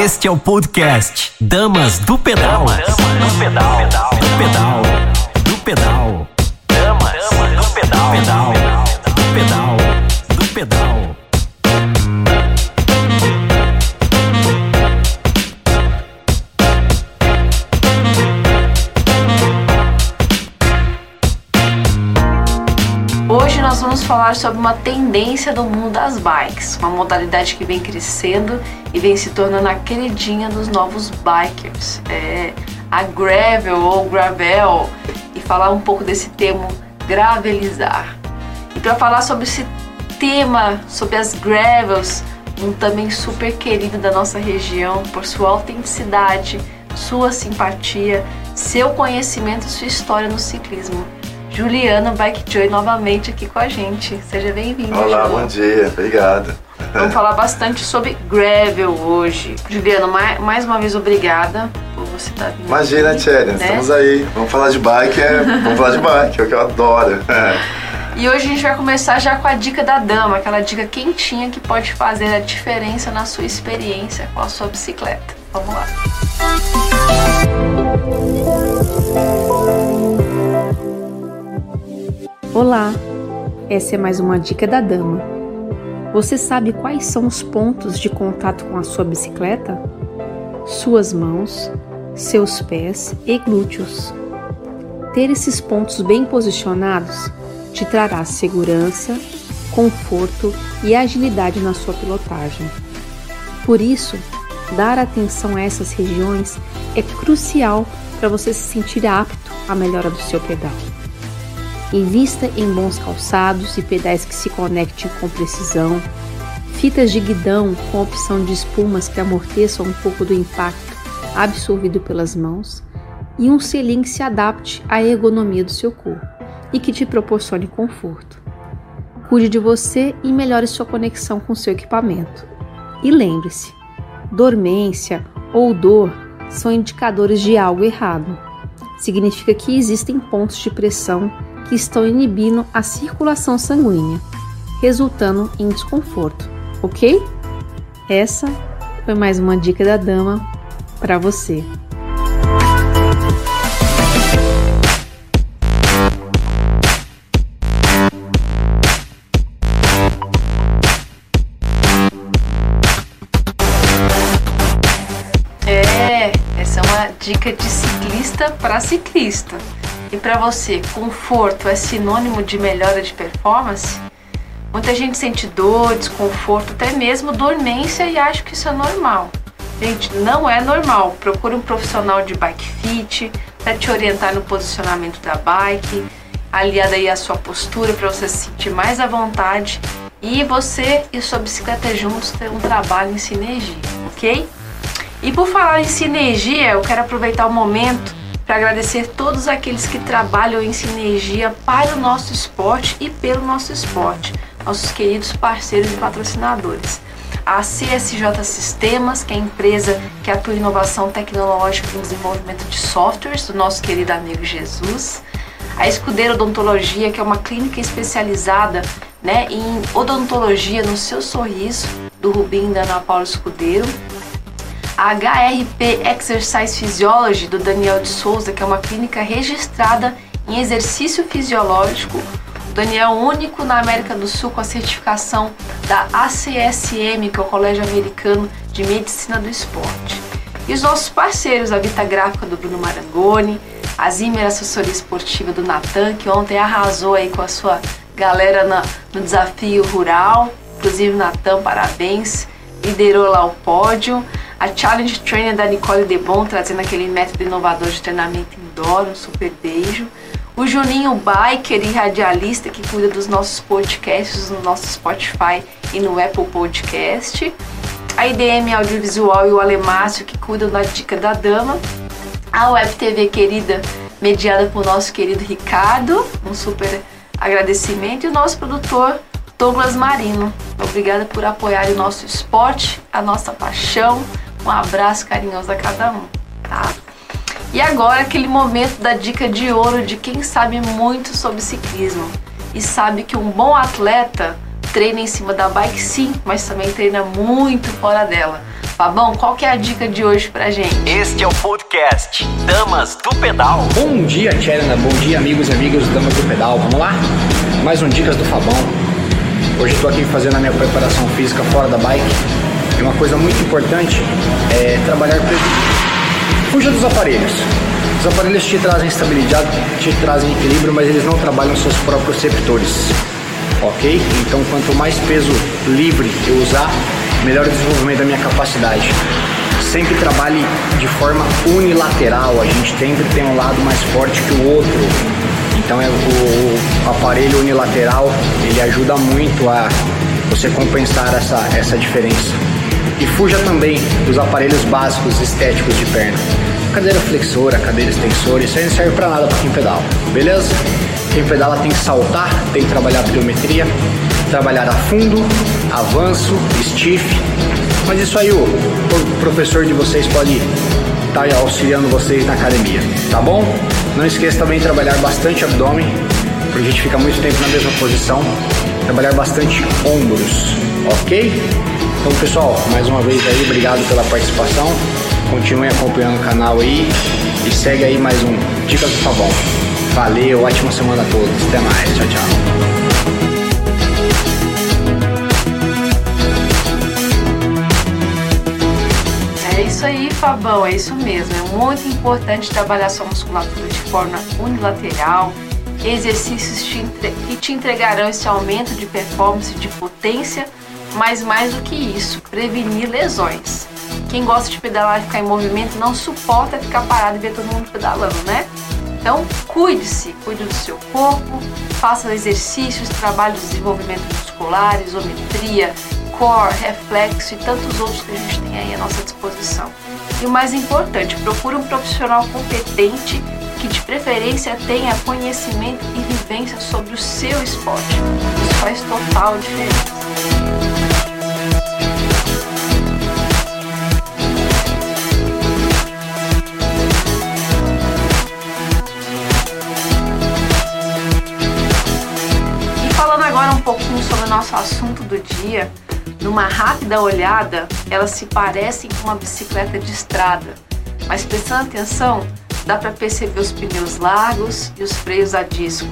Este é o podcast Damas do Pedal. Damas do Pedal. Do Pedal. Do Pedal. Damas do Pedal. Pedal. Do Pedal. Sobre uma tendência do mundo das bikes, uma modalidade que vem crescendo e vem se tornando a queridinha dos novos bikers. É a gravel ou gravel e falar um pouco desse termo gravelizar. E para falar sobre esse tema, sobre as gravels, um também super querido da nossa região por sua autenticidade, sua simpatia, seu conhecimento e sua história no ciclismo. Juliano Bike Joy novamente aqui com a gente. Seja bem-vindo. Olá, bom dia, obrigado. Vamos falar bastante sobre gravel hoje. Juliano, mais, mais uma vez obrigada por você estar vindo. Imagina, Tchela, né? estamos aí. Vamos falar de bike, é, vamos falar de bike, é o que eu adoro. E hoje a gente vai começar já com a dica da dama, aquela dica quentinha que pode fazer a diferença na sua experiência com a sua bicicleta. Vamos lá. Olá, essa é mais uma dica da dama. Você sabe quais são os pontos de contato com a sua bicicleta? Suas mãos, seus pés e glúteos. Ter esses pontos bem posicionados te trará segurança, conforto e agilidade na sua pilotagem. Por isso, dar atenção a essas regiões é crucial para você se sentir apto à melhora do seu pedal. Invista em bons calçados e pedais que se conectem com precisão, fitas de guidão com opção de espumas que amorteçam um pouco do impacto absorvido pelas mãos e um selim que se adapte à ergonomia do seu corpo e que te proporcione conforto. Cuide de você e melhore sua conexão com seu equipamento. E lembre-se, dormência ou dor são indicadores de algo errado. Significa que existem pontos de pressão que estão inibindo a circulação sanguínea, resultando em desconforto, ok? Essa foi mais uma dica da dama para você. É, essa é uma dica de ciclista para ciclista. E para você, conforto é sinônimo de melhora de performance? Muita gente sente dor, desconforto, até mesmo dormência e acha que isso é normal. Gente, não é normal. Procure um profissional de bike fit para te orientar no posicionamento da bike, aliada aí à sua postura para você se sentir mais à vontade e você e sua bicicleta juntos ter um trabalho em sinergia, ok? E por falar em sinergia, eu quero aproveitar o momento para agradecer todos aqueles que trabalham em sinergia para o nosso esporte e pelo nosso esporte, nossos queridos parceiros e patrocinadores. A CSJ Sistemas, que é a empresa que atua em inovação tecnológica e desenvolvimento de softwares do nosso querido amigo Jesus. A Escudeira Odontologia, que é uma clínica especializada né, em odontologia no seu sorriso, do Rubim da Ana Paula Escudeiro a HRP Exercise Physiology do Daniel de Souza, que é uma clínica registrada em exercício fisiológico. O Daniel é único na América do Sul com a certificação da ACSM, que é o Colégio Americano de Medicina do Esporte. E os nossos parceiros, a Vita Gráfica do Bruno Marangoni, a Zimmer Assessoria Esportiva do Natan, que ontem arrasou aí com a sua galera na, no desafio rural. Inclusive, Natan, parabéns, liderou lá o pódio a Challenge Trainer da Nicole Debon, trazendo aquele método inovador de treinamento indoor, um super beijo. O Juninho Biker e radialista que cuida dos nossos podcasts no nosso Spotify e no Apple Podcast. A IDM Audiovisual e o Alemácio que cuidam da Dica da Dama. A Web TV querida, mediada por nosso querido Ricardo, um super agradecimento. E o nosso produtor Douglas Marino. Obrigada por apoiar o nosso esporte, a nossa paixão. Um abraço carinhoso a cada um, tá? E agora aquele momento da dica de ouro de quem sabe muito sobre ciclismo e sabe que um bom atleta treina em cima da bike sim, mas também treina muito fora dela. Fabão, qual que é a dica de hoje pra gente? Este é o podcast Damas do Pedal. Bom dia, Tcherna. Bom dia, amigos e amigas do Damas do Pedal. Vamos lá? Mais um Dicas do Fabão. Hoje estou aqui fazendo a minha preparação física fora da bike. E uma coisa muito importante é trabalhar preventivo. Fuja dos aparelhos. Os aparelhos te trazem estabilidade, te trazem equilíbrio, mas eles não trabalham seus próprios receptores. Ok? Então, quanto mais peso livre eu usar, melhor o desenvolvimento da minha capacidade. Sempre trabalhe de forma unilateral, a gente sempre tem um lado mais forte que o outro. Então é o, o aparelho unilateral ele ajuda muito a você compensar essa, essa diferença. E fuja também dos aparelhos básicos estéticos de perna. Cadeira flexora, cadeira extensora, isso aí não serve pra nada para quem pedala, beleza? Quem pedala tem que saltar, tem que trabalhar a pliometria, trabalhar a fundo, avanço, stiff. Mas isso aí o professor de vocês pode estar tá auxiliando vocês na academia, tá bom? Não esqueça também de trabalhar bastante abdômen, porque a gente fica muito tempo na mesma posição. Trabalhar bastante ombros, ok? Então pessoal, mais uma vez aí, obrigado pela participação. Continue acompanhando o canal aí e segue aí mais um Dicas do Fabão. Valeu, ótima semana a todos. Até mais, tchau, tchau. É isso aí, Fabão, é isso mesmo. É muito importante trabalhar sua musculatura de forma unilateral, exercícios que te entregarão esse aumento de performance, de potência, mas mais do que isso, prevenir lesões. Quem gosta de pedalar e ficar em movimento não suporta ficar parado e ver todo mundo pedalando, né? Então, cuide-se, cuide do seu corpo, faça exercícios, trabalhe de desenvolvimento muscular, isometria, core, reflexo e tantos outros que a gente tem aí à nossa disposição. E o mais importante, procure um profissional competente que de preferência tenha conhecimento e vivência sobre o seu esporte. Isso faz total diferença. Nosso assunto do dia, numa rápida olhada, elas se parecem com uma bicicleta de estrada, mas prestando atenção, dá para perceber os pneus largos e os freios a disco.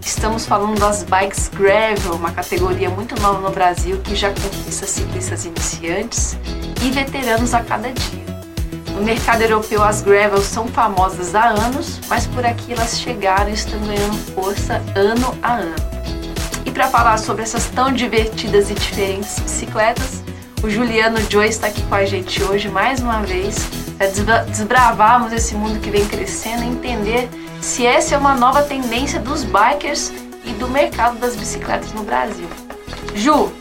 Estamos falando das bikes gravel, uma categoria muito nova no Brasil que já conquista ciclistas iniciantes e veteranos a cada dia. No mercado europeu, as gravels são famosas há anos, mas por aqui elas chegaram e estão ganhando força ano a ano. Para falar sobre essas tão divertidas e diferentes bicicletas, o Juliano Joy está aqui com a gente hoje mais uma vez para desbravarmos esse mundo que vem crescendo e entender se essa é uma nova tendência dos bikers e do mercado das bicicletas no Brasil. Ju,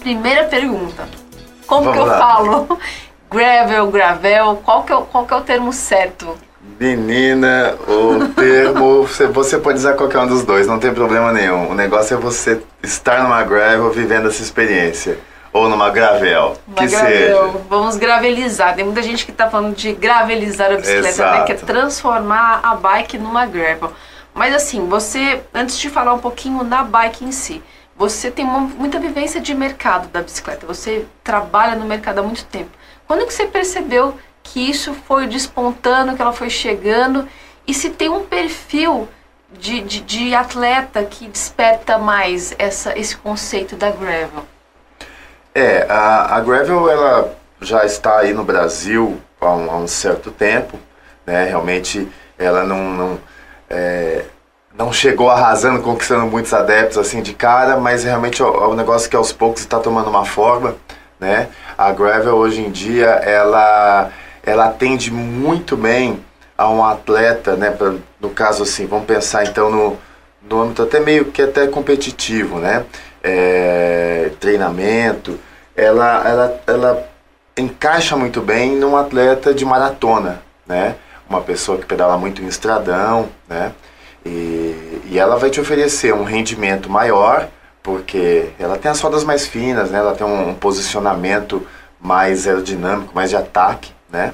primeira pergunta. Como Vamos que eu lá. falo? Gravel, gravel, qual que, é, qual que é o termo certo? Menina, o termo, você, você pode usar qualquer um dos dois, não tem problema nenhum. O negócio é você estar numa gravel vivendo essa experiência. Ou numa gravel, Uma que gravel. seja. Vamos gravelizar. Tem muita gente que tá falando de gravelizar a bicicleta, né? Que é transformar a bike numa gravel. Mas assim, você, antes de falar um pouquinho na bike em si, você tem uma- muita vivência de mercado da bicicleta. Você trabalha no mercado há muito tempo. Quando que você percebeu que isso foi despontando, que ela foi chegando? E se tem um perfil de, de, de atleta que desperta mais essa, esse conceito da gravel? É, a, a gravel ela já está aí no Brasil há um, há um certo tempo, né? Realmente ela não, não, é, não chegou arrasando, conquistando muitos adeptos assim de cara, mas realmente é um negócio que aos poucos está tomando uma forma, né? A gravel hoje em dia ela ela atende muito bem a um atleta, né? pra- no caso assim, vamos pensar então no, no âmbito até meio que até competitivo, né? É, treinamento, ela, ela, ela encaixa muito bem num atleta de maratona, né? Uma pessoa que pedala muito em estradão, né? E, e ela vai te oferecer um rendimento maior, porque ela tem as rodas mais finas, né? Ela tem um, um posicionamento mais aerodinâmico, mais de ataque, né?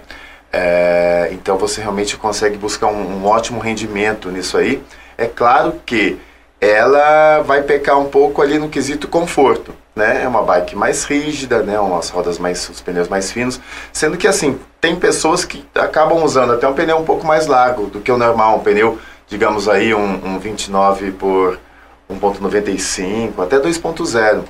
É, então você realmente consegue buscar um, um ótimo rendimento nisso aí. É claro que ela vai pecar um pouco ali no quesito conforto, né? É uma bike mais rígida, né? Umas rodas mais, os pneus mais finos. Sendo que, assim, tem pessoas que acabam usando até um pneu um pouco mais largo do que o normal. Um pneu, digamos aí, um, um 29 por 1.95, até 2.0.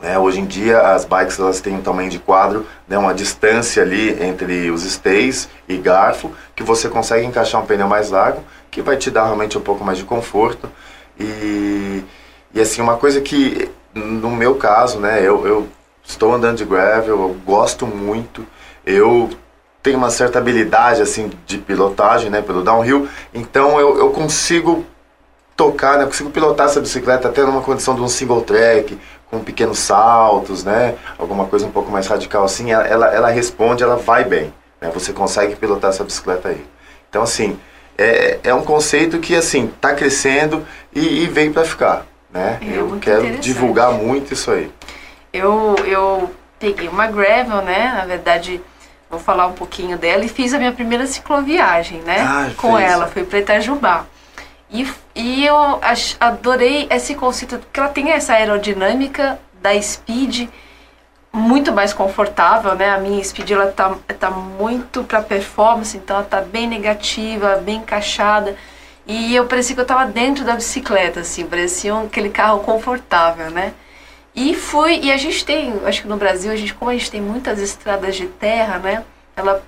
Né? Hoje em dia as bikes elas têm um tamanho de quadro, né? uma distância ali entre os stays e garfo, que você consegue encaixar um pneu mais largo, que vai te dar realmente um pouco mais de conforto. E, e assim, uma coisa que no meu caso, né, eu, eu estou andando de gravel, eu gosto muito, eu tenho uma certa habilidade assim de pilotagem, né, pelo downhill, então eu, eu consigo tocar, né, eu consigo pilotar essa bicicleta até numa condição de um single track, com pequenos saltos, né, alguma coisa um pouco mais radical assim, ela, ela, ela responde, ela vai bem, né, você consegue pilotar essa bicicleta aí. Então assim, é, é um conceito que assim está crescendo e, e veio para ficar. Né? É eu quero divulgar muito isso aí. Eu, eu peguei uma gravel, né? Na verdade, vou falar um pouquinho dela e fiz a minha primeira cicloviagem, né? Ah, com fez. ela, fui para Itajubá. E, e eu adorei esse conceito, porque ela tem essa aerodinâmica da Speed muito mais confortável, né? A minha Speed ela tá, tá muito para performance, então ela tá bem negativa, bem encaixada. E eu parecia que eu estava dentro da bicicleta, assim, parecia aquele carro confortável, né? E fui, e a gente tem, acho que no Brasil, a gente, como a gente tem muitas estradas de terra, né? Ela,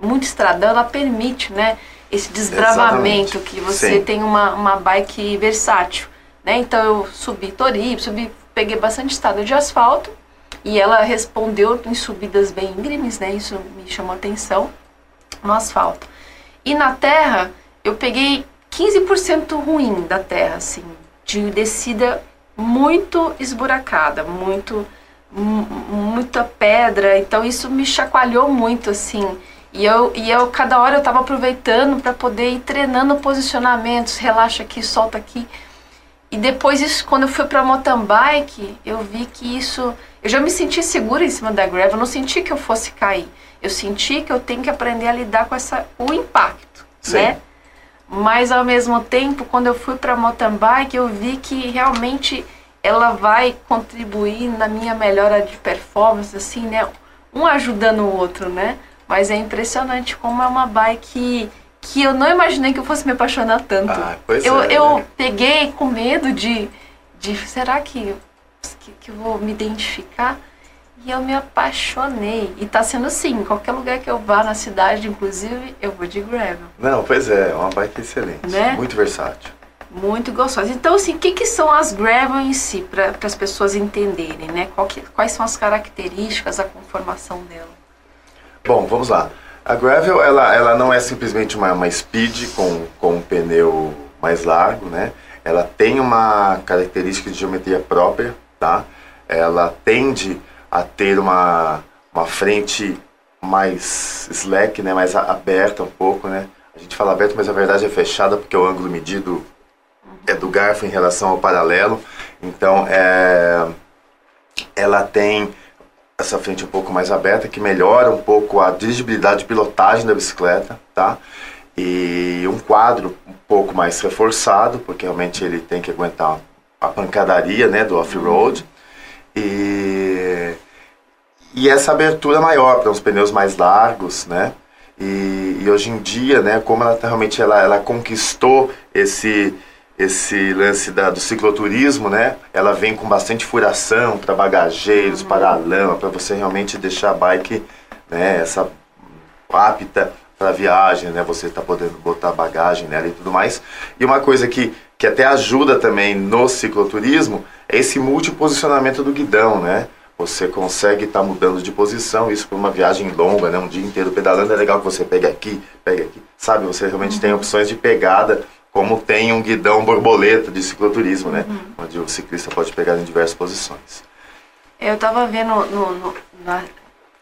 muito estradão, ela permite, né? Esse desbravamento, Exatamente. que você Sim. tem uma, uma bike versátil, né? Então eu subi Toribe, subi, peguei bastante estrada de asfalto, e ela respondeu em subidas bem íngremes, né? Isso me chamou atenção no asfalto. E na terra, eu peguei 15% ruim da terra, assim, de descida muito esburacada, muito mu- muita pedra, então isso me chacoalhou muito assim. E eu, e eu cada hora eu estava aproveitando para poder ir treinando posicionamentos, relaxa aqui, solta aqui. E depois isso, quando eu fui para mountain bike, eu vi que isso, eu já me senti segura em cima da gravel, eu não senti que eu fosse cair. Eu senti que eu tenho que aprender a lidar com essa o impacto, Sim. né? Mas ao mesmo tempo, quando eu fui para mountain bike, eu vi que realmente ela vai contribuir na minha melhora de performance, assim, né? Um ajudando o outro, né? Mas é impressionante como é uma bike que eu não imaginei que eu fosse me apaixonar tanto. Ah, pois eu, é, eu né? peguei com medo de, de será que, que, que eu vou me identificar? E eu me apaixonei. E tá sendo assim, qualquer lugar que eu vá na cidade, inclusive, eu vou de gravel. Não, pois é, é uma bike excelente, Né? muito versátil. Muito gostosa. Então, assim, o que, que são as gravel em si, para as pessoas entenderem, né? Que- quais são as características, a conformação dela? Bom, vamos lá. A gravel, ela, ela não é simplesmente uma, uma speed com, com um pneu mais largo, né? Ela tem uma característica de geometria própria, tá? Ela tende a ter uma, uma frente mais slack, né? Mais aberta um pouco, né? A gente fala aberto, mas a verdade é fechada porque o ângulo medido é do garfo em relação ao paralelo. Então, é, ela tem essa frente um pouco mais aberta, que melhora um pouco a dirigibilidade de pilotagem da bicicleta, tá? E um quadro um pouco mais reforçado, porque realmente ele tem que aguentar a pancadaria, né, do off-road. E, e essa abertura maior para os pneus mais largos, né? E, e hoje em dia, né, como ela tá- realmente ela, ela conquistou esse esse lance da, do cicloturismo, né? Ela vem com bastante furação para bagageiros, para a lama, para você realmente deixar a bike, né, essa apta para viagem, né? Você está podendo botar bagagem nela e tudo mais. E uma coisa que, que até ajuda também no cicloturismo é esse multiposicionamento do guidão, né? Você consegue estar mudando de posição, isso para uma viagem longa, né? Um dia inteiro pedalando é legal que você pegue aqui, pegue aqui, sabe? Você realmente tem opções de pegada, como tem um guidão borboleta de cicloturismo, né? Onde o ciclista pode pegar em diversas posições. Eu tava vendo no, no- na,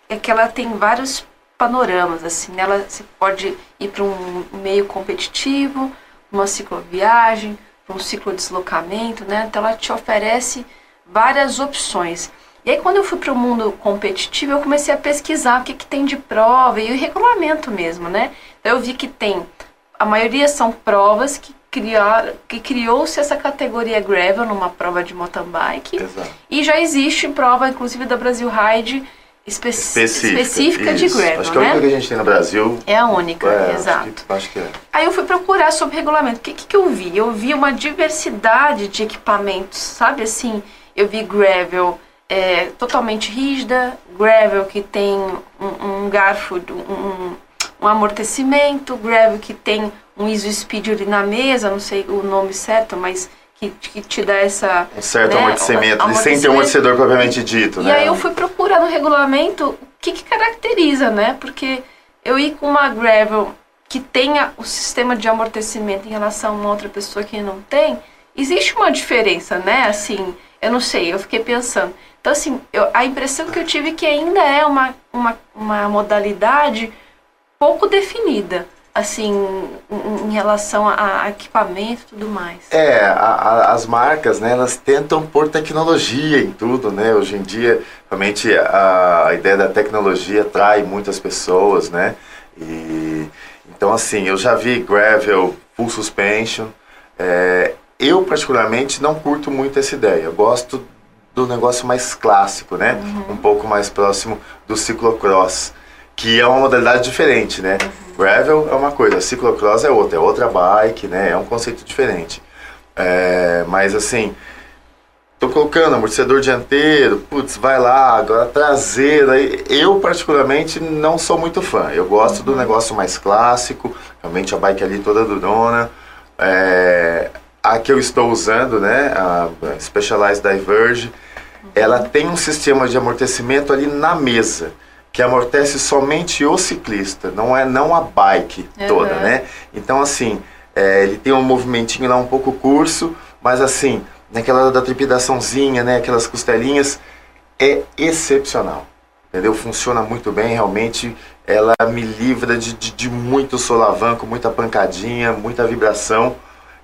é que ela tem vários panoramas, assim, né? ela você pode ir para um meio competitivo, uma cicloviagem, para um ciclodeslocamento, né? Então ela te oferece várias opções. E aí quando eu fui para o mundo competitivo, eu comecei a pesquisar o que, que tem de prova e o regulamento mesmo, né? Eu vi que tem, a maioria são provas que criar, que criou-se essa categoria gravel numa prova de mountain bike. Exato. E já existe prova, inclusive da Brasil Ride, espe Específica, específica de gravel, Acho que é a né? única que a gente tem no Brasil. É a única, é, exato. Acho que, acho que é. Aí eu fui procurar sobre regulamento. O que, que, que eu vi? Eu vi uma diversidade de equipamentos, sabe assim? Eu vi gravel é, totalmente rígida, gravel que tem um, um garfo, um, um amortecimento, gravel que tem um ISO speed ali na mesa, não sei o nome certo, mas que, que te dá essa... Um certo né, amortecimento, e sem ter um amortecedor propriamente dito, E né? aí eu fui procurar no regulamento o que, que caracteriza, né? Porque eu ir com uma gravel que tenha o sistema de amortecimento em relação a uma outra pessoa que não tem, existe uma diferença, né? Assim, eu não sei, eu fiquei pensando. Então, assim, eu, a impressão que eu tive é que ainda é uma, uma, uma modalidade pouco definida, assim, em, relação a, equipamento e tudo mais. É, a- a- as marcas, né, elas tentam pôr tecnologia em tudo, né? Hoje em dia, realmente, a, a ideia da tecnologia atrai muitas pessoas, né? E, então, assim, eu já vi gravel, full suspension. É, eu, particularmente, não curto muito essa ideia. Eu gosto do negócio mais clássico, né? Um pouco mais próximo do ciclocross, que é uma modalidade diferente, né? Gravel é uma coisa, ciclocross é outra, é outra bike, né? É um conceito diferente. É, mas assim, tô colocando amortecedor dianteiro, putz, vai lá, agora traseira. Eu, particularmente, não sou muito fã. Eu gosto do negócio mais clássico, realmente a bike ali toda durona. É, a que eu estou usando, né, a Specialized Diverge, ela tem um sistema de amortecimento ali na mesa, que amortece somente o ciclista, não é não a bike toda, Uhum. né? Então, assim, é, ele tem um movimentinho lá um pouco curso, mas assim, naquela da trepidaçãozinha, né, aquelas costelinhas, é excepcional. Entendeu? Funciona muito bem, realmente. Ela me livra de, de, de muito solavanco, muita pancadinha, muita vibração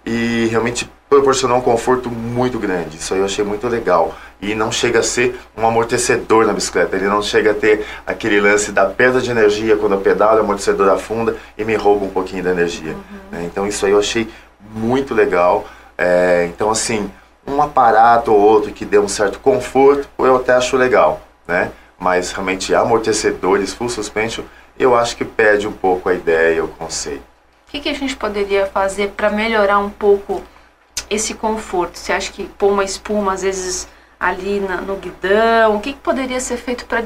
e realmente proporcionou um conforto muito grande. Isso aí eu achei muito legal. E não chega a ser um amortecedor na bicicleta. Ele não chega a ter aquele lance da perda de energia quando eu pedalo, o amortecedor afunda e me rouba um pouquinho da energia. né? Então isso aí eu achei muito legal. É, então assim, um aparato ou outro que dê um certo conforto, eu até acho legal, né? Mas realmente amortecedores, full suspension, eu acho que perde um pouco a ideia, o conceito. O que, que a gente poderia fazer para melhorar um pouco esse conforto? Você acha que pôr uma espuma, às vezes, ali na- no guidão? O que, que poderia ser feito para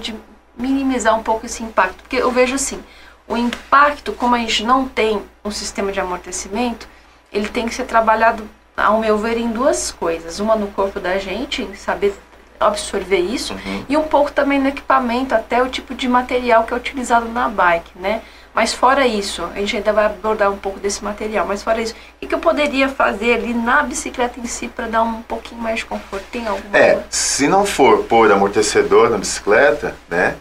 minimizar um pouco esse impacto? Porque eu vejo assim, o impacto, como a gente não tem um sistema de amortecimento, ele tem que ser trabalhado, ao meu ver, em duas coisas. Uma no corpo da gente, saber absorver isso, e um pouco também no equipamento, até o tipo de material que é utilizado na bike, né? Mas fora isso, a gente ainda vai abordar um pouco desse material, mas fora isso, o que, eu poderia fazer ali na bicicleta em si para dar um pouquinho mais de conforto? Tem alguma É, coisa? se não for pôr amortecedor na bicicleta, né?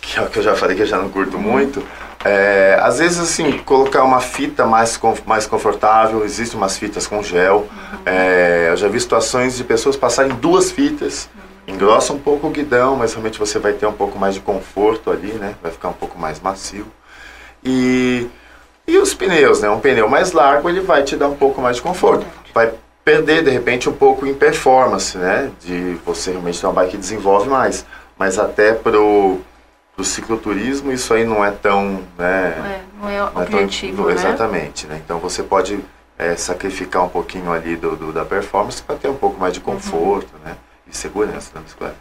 Que é o que eu já falei que eu já não curto muito. é, às vezes, assim, colocar uma fita mais, mais confortável. Existem umas fitas com gel. É, eu já vi situações de pessoas passarem duas fitas. Engrossa um pouco o guidão, mas realmente você vai ter um pouco mais de conforto ali, né? Vai ficar um pouco mais macio. E, e os pneus, né? Um pneu mais largo, ele vai te dar um pouco mais de conforto. Vai perder, de repente, um pouco em performance, né? De você realmente ter uma bike que desenvolve mais. Mas até pro, pro cicloturismo, isso aí não é tão, né? É, não é não é tão- objetivo, né? Exatamente, né? Então você pode é, sacrificar um pouquinho ali do, do- da performance para ter um pouco mais de Uhum. conforto, né? E segurança na bicicleta.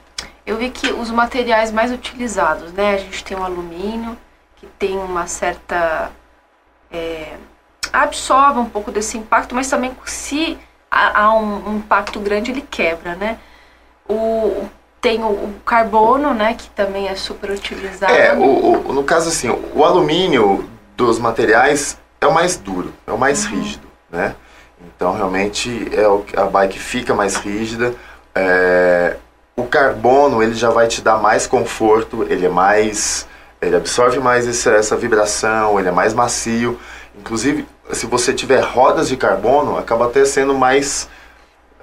Eu vi que os materiais mais utilizados, né? A gente tem o alumínio, que tem uma certa. é, absorve um pouco desse impacto, mas também se há, há um, um impacto grande, ele quebra, né? O, tem o, o carbono, né? Que também é super utilizado. É, o, o- no caso assim, o alumínio dos materiais é o mais duro, é o mais rígido, né? Então realmente é o, a bike fica mais rígida. é, o carbono ele já vai te dar mais conforto, ele é mais, ele absorve mais esse- essa vibração, ele é mais macio. Inclusive, se você tiver rodas de carbono, acaba até sendo mais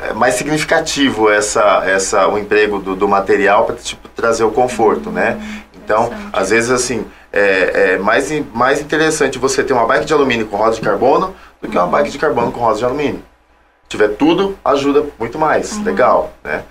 é mais significativo essa, essa, o emprego do, do material para tipo, trazer o conforto, né? Então, às vezes, assim, é, é, mais, mais interessante você ter uma bike de alumínio com roda de carbono do que uma bike de carbono com roda de alumínio. Se tiver tudo, ajuda muito mais, uhum. legal, né?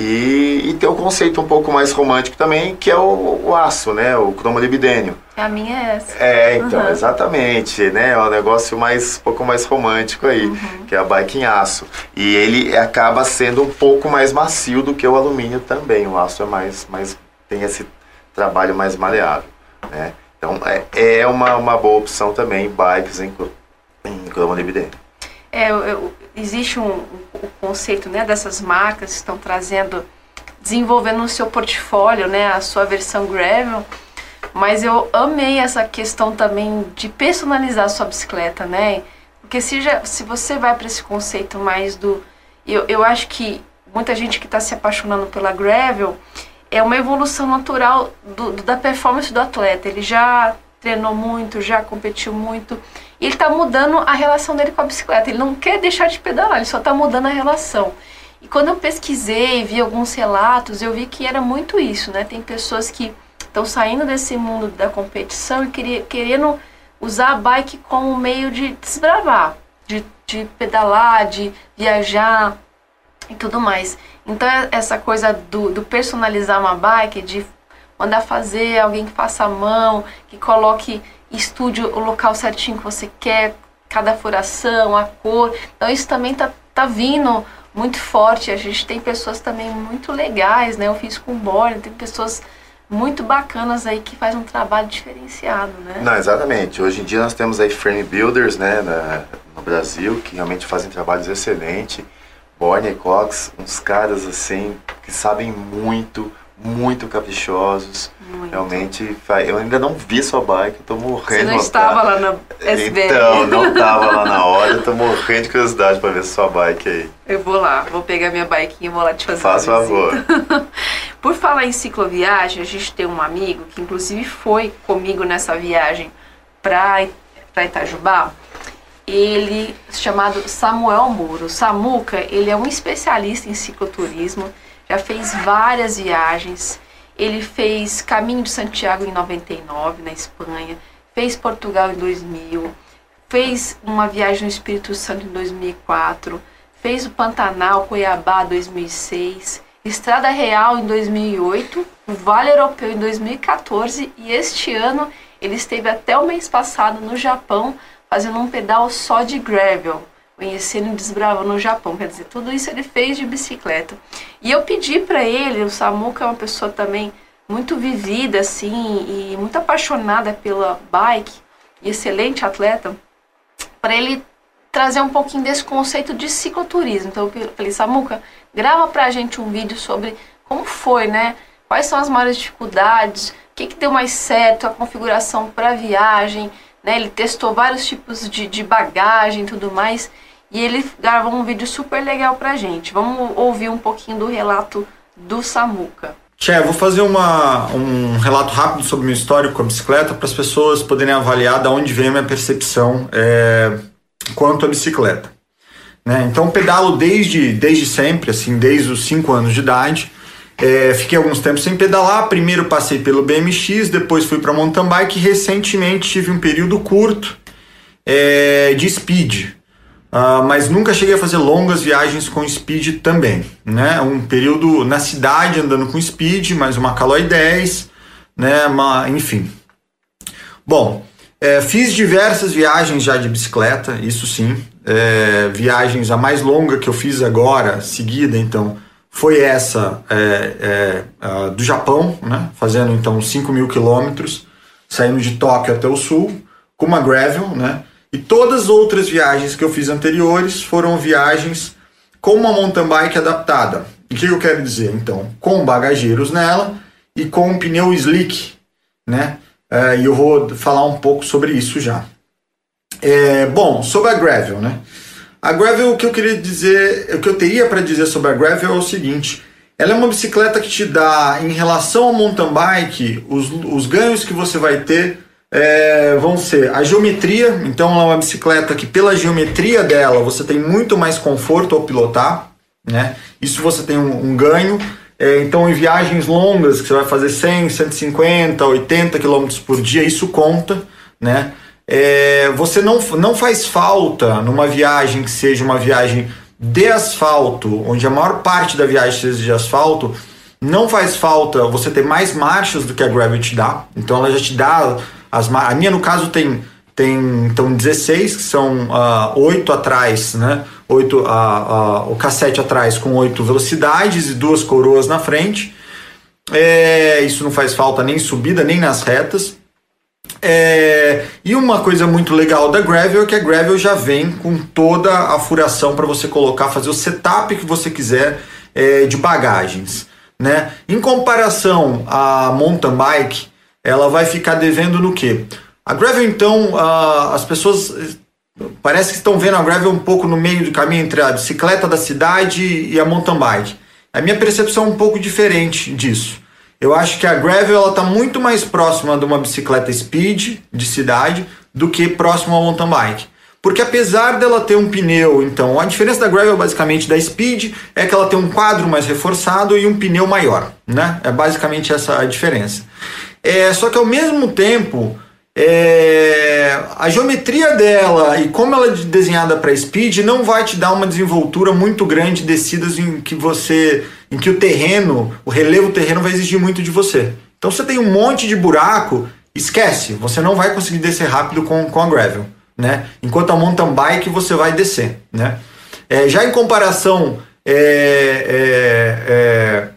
E, e tem um conceito um pouco mais romântico também, que é o, o aço, né? O cromolibidênio. A minha é essa. É, então, uhum. exatamente, né? É um negócio mais, um pouco mais romântico aí, uhum. que é a bike em aço. E ele acaba sendo um pouco mais macio do que o alumínio também. O aço é mais, mais tem esse trabalho mais maleável, né? Então, é, é uma, uma boa opção também, bikes em, em cromolibidênio. É, eu, existe um, um, conceito né, dessas marcas que estão trazendo, desenvolvendo no seu portfólio né, a sua versão gravel, mas eu amei essa questão também de personalizar a sua bicicleta, né? Porque se, já, se você vai para esse conceito mais do... Eu, eu acho que muita gente que está se apaixonando pela gravel é uma evolução natural do, do, da performance do atleta. Ele já treinou muito, já competiu muito, ele está mudando a relação dele com a bicicleta. Ele não quer deixar de pedalar, ele só está mudando a relação. E quando eu pesquisei, vi alguns relatos, eu vi que era muito isso, né? Tem pessoas que estão saindo desse mundo da competição e querendo usar a bike como meio de desbravar, de, de pedalar, de viajar e tudo mais. Então, é essa coisa do, do personalizar uma bike, de mandar fazer, alguém que faça a mão, que coloque, estude o local certinho que você quer, cada furação, a cor. Então isso também tá, tá vindo muito forte. A gente tem pessoas também muito legais, né? Eu fiz com Borne, tem pessoas muito bacanas aí que fazem um trabalho diferenciado, né? Não, exatamente. Hoje em dia nós temos aí frame builders, né, na, no Brasil, que realmente fazem trabalhos excelentes. Borne e Cox, uns caras assim que sabem muito, muito caprichosos. Muito. Realmente, eu ainda não vi sua bike, eu tô morrendo. Você não estava lá na SBR? Então, não estava lá na hora, eu tô morrendo de curiosidade para ver sua bike aí. Eu vou lá, vou pegar minha bike e vou lá te fazer Faz favor. Por falar em cicloviagem, a gente tem um amigo que inclusive foi comigo nessa viagem para Itajubá. Ele, chamado Samuel Muro. Samuca, ele é um especialista em cicloturismo, já fez várias viagens. Ele fez Caminho de Santiago em 99, na Espanha, fez Portugal em 2000, fez uma viagem no Espírito Santo em 2004, fez o Pantanal, Cuiabá 2006, Estrada Real em 2008, o Vale Europeu em 2014 e este ano ele esteve até o mês passado no Japão fazendo um pedal só de gravel conhecendo e desbravando no Japão. Quer dizer, tudo isso ele fez de bicicleta. E eu pedi para ele, o Samuca é uma pessoa também muito vivida, assim, e muito apaixonada pela bike, e excelente atleta, para ele trazer um pouquinho desse conceito de cicloturismo. Então eu falei, Samuca, grava pra gente um vídeo sobre como foi, né? Quais são as maiores dificuldades, o que, que deu mais certo, a configuração para viagem, né? Ele testou vários tipos de, de bagagem e tudo mais. E ele gravou um vídeo super legal pra gente. Vamos ouvir um pouquinho do relato do Samuca. Tchê, vou fazer uma, um relato rápido sobre meu histórico com a bicicleta para as pessoas poderem avaliar de onde vem a minha percepção é, quanto à bicicleta. Né? Então, pedalo desde, desde sempre, assim, desde os 5 anos de idade. É, fiquei alguns tempos sem pedalar. Primeiro passei pelo BMX, depois fui para mountain bike. E recentemente tive um período curto é, de speed. Uh, mas nunca cheguei a fazer longas viagens com speed também, né? Um período na cidade andando com speed, mais uma Caloi 10, né? Uma, enfim. Bom, é, fiz diversas viagens já de bicicleta, isso sim. É, viagens a mais longa que eu fiz agora, seguida, então, foi essa é, do Japão, né? Fazendo então 5 mil quilômetros, saindo de Tóquio até o sul, com uma gravel, né? E todas as outras viagens que eu fiz anteriores foram viagens com uma mountain bike adaptada. O que eu quero dizer? Então, com bagageiros nela e com um pneu slick, né? É, e eu vou falar um pouco sobre isso já. É, bom, sobre a gravel, né? A gravel, o que eu queria dizer, o que eu teria para dizer sobre a gravel é o seguinte: ela é uma bicicleta que te dá, em relação ao mountain bike, os, os ganhos que você vai ter é, vão ser a geometria, então ela é uma bicicleta que pela geometria dela você tem muito mais conforto ao pilotar, né? Isso você tem um, um ganho. É, então, em viagens longas, que você vai fazer 100, 150, 80 km por dia, isso conta, né? É, você não, não faz falta numa viagem que seja uma viagem de asfalto, onde a maior parte da viagem seja de asfalto, não faz falta você ter mais marchas do que a Gravel te dá. Então ela já te dá as A minha, no caso, tem, tem então 16, que são uh, ah, 8 atrás, né? 8, uh, uh, o cassete atrás com 8 velocidades e duas coroas na frente. É, isso não faz falta nem subida, nem nas retas. É, e uma coisa muito legal da Gravel é que a Gravel já vem com toda a furação para você colocar, fazer o setup que você quiser é, de bagagens. Né? Em comparação à mountain bike, ela vai ficar devendo no que? A Gravel, então, uh, as pessoas parece que estão vendo a Gravel um pouco no meio do caminho entre a bicicleta da cidade e a mountain bike. A minha percepção é um pouco diferente disso. Eu acho que a gravel está muito mais próxima de uma bicicleta speed de cidade do que próximo ao mountain bike. Porque apesar dela ter um pneu, então, a diferença da gravel basicamente da speed é que ela tem um quadro mais reforçado e um pneu maior, né? É basicamente essa a diferença. É, só que ao mesmo tempo, é, a geometria dela e como ela é desenhada para speed não vai te dar uma desenvoltura muito grande de descidas em que você em que o terreno, o relevo terreno vai exigir muito de você. Então você tem um monte de buraco, esquece, você não vai conseguir descer rápido com, com a gravel, né? Enquanto a mountain bike você vai descer, né? É, já em comparação, é, é, é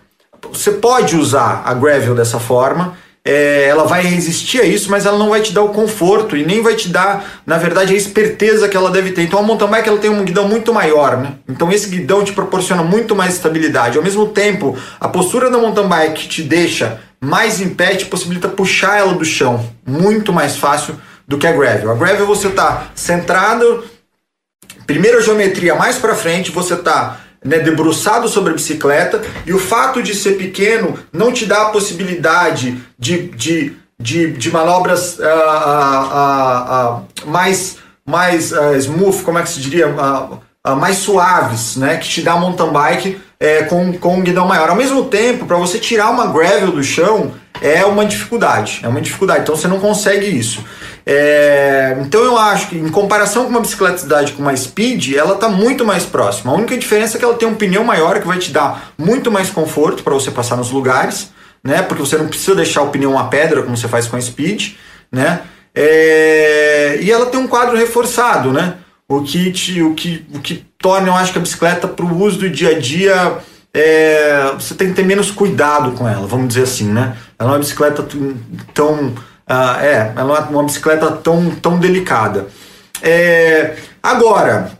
você pode usar a gravel dessa forma, é, ela vai resistir a isso, mas ela não vai te dar o conforto e nem vai te dar, na verdade, a esperteza que ela deve ter. Então a mountain bike ela tem um guidão muito maior, né? Então esse guidão te proporciona muito mais estabilidade. Ao mesmo tempo, a postura da mountain bike te deixa mais em pé, te possibilita puxar ela do chão muito mais fácil do que a gravel. A gravel você está centrado, primeira geometria mais para frente, você está né, debruçado sobre a bicicleta, e o fato de ser pequeno não te dá a possibilidade de, de, de, de manobras uh, uh, uh, mais, mais smooth, como é que se diria? mais suaves, né, que te dá mountain bike é, com, com um guidão maior. Ao mesmo tempo, para você tirar uma gravel do chão é uma dificuldade, é uma dificuldade. Então você não consegue isso. É, então eu acho que em comparação com uma bicicleta de cidade com uma speed, ela está muito mais próxima. A única diferença é que ela tem um pneu maior que vai te dar muito mais conforto para você passar nos lugares, né? Porque você não precisa deixar o pneu uma pedra como você faz com a speed, né? É, e ela tem um quadro reforçado, né? O te, o que, o que torna, eu acho que a bicicleta para o uso do dia a dia é, você tem que ter menos cuidado com ela, vamos dizer assim, né? Ela é uma bicicleta tão Uh, é, ela é uma bicicleta tão, tão delicada. É, agora,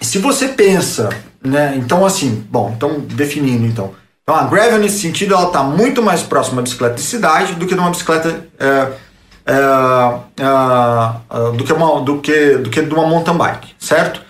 se você pensa, né? Então, assim, bom, então definindo então. Então, a gravel nesse sentido ela está muito mais próxima da bicicleta de cidade do que de uma bicicleta é, é, é, do que uma do que do que de uma mountain bike, certo?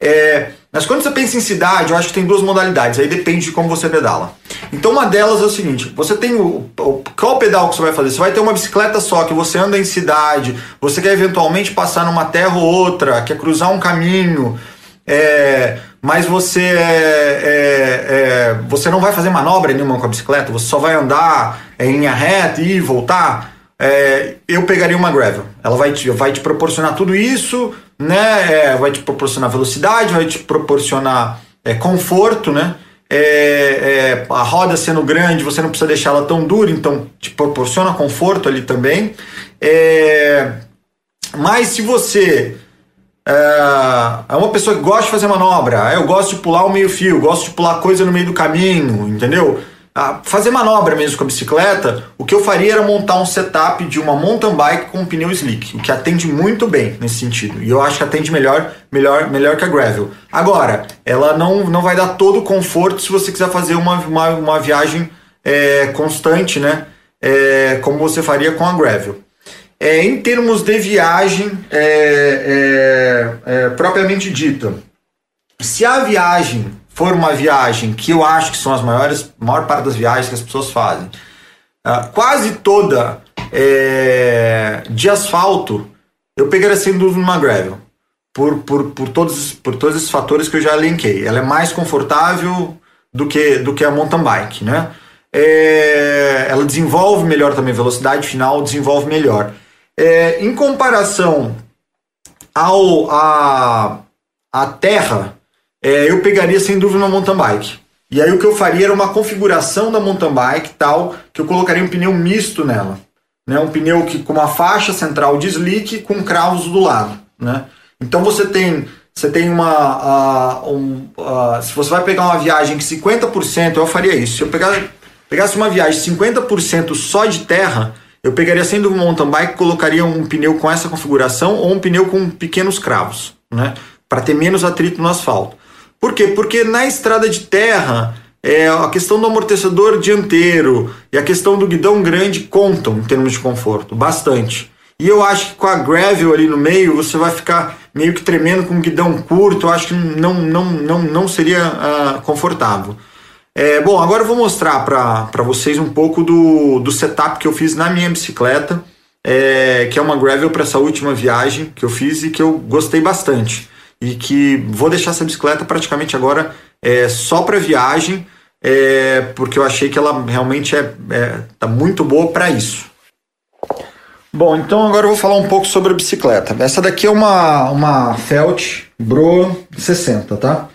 É, mas quando você pensa em cidade, eu acho que tem duas modalidades, aí depende de como você pedala. Então uma delas é o seguinte: você tem o, o qual pedal que você vai fazer? Você vai ter uma bicicleta só que você anda em cidade, você quer eventualmente passar numa terra ou outra, quer cruzar um caminho, é, mas você é, é, é você não vai fazer manobra nenhuma com a bicicleta, você só vai andar em linha reta e voltar. É, eu pegaria uma gravel. Ela vai te, vai te proporcionar tudo isso né? É, vai te proporcionar velocidade, vai te proporcionar é, conforto, né? É, é, a roda sendo grande, você não precisa deixar ela tão dura, então te proporciona conforto ali também. É, mas se você é, é uma pessoa que gosta de fazer manobra, eu gosto de pular o meio fio, gosto de pular coisa no meio do caminho, entendeu? Fazer manobra mesmo com a bicicleta, o que eu faria era montar um setup de uma mountain bike com um pneu slick, o que atende muito bem nesse sentido. E eu acho que atende melhor, melhor, melhor que a gravel. Agora, ela não, não vai dar todo o conforto se você quiser fazer uma, uma, uma viagem é, constante, né? É, como você faria com a gravel. É, em termos de viagem é, é, é propriamente dita, se a viagem for uma viagem que eu acho que são as maiores, maior parte das viagens que as pessoas fazem, uh, quase toda é, de asfalto, eu pegaria sem dúvida uma gravel. por, por, por, todos, por todos esses fatores que eu já elenquei. Ela é mais confortável do que, do que a mountain bike, né? É, ela desenvolve melhor também, velocidade final desenvolve melhor. É, em comparação ao a, a terra, é, eu pegaria sem dúvida uma mountain bike. E aí o que eu faria era uma configuração da mountain bike tal, que eu colocaria um pneu misto nela. Né? Um pneu que, com uma faixa central de slick com cravos do lado. Né? Então você tem você tem uma. Um, se você vai pegar uma viagem que 50%, eu faria isso. Se eu pegar, pegasse uma viagem 50% só de terra, eu pegaria sendo um mountain bike colocaria um pneu com essa configuração ou um pneu com pequenos cravos, né? Para ter menos atrito no asfalto. Por quê? Porque na estrada de terra, é, a questão do amortecedor dianteiro e a questão do guidão grande contam em termos de conforto, bastante. E eu acho que com a gravel ali no meio, você vai ficar meio que tremendo com um guidão curto, eu acho que não, não, não, não seria uh, confortável. É, bom, agora eu vou mostrar para vocês um pouco do, do setup que eu fiz na minha bicicleta, é, que é uma gravel para essa última viagem que eu fiz e que eu gostei bastante. E que vou deixar essa bicicleta praticamente agora é, só para viagem, é, porque eu achei que ela realmente é, é tá muito boa para isso. Bom, então agora eu vou falar um pouco sobre a bicicleta. Essa daqui é uma, uma Felt Bro 60, tá?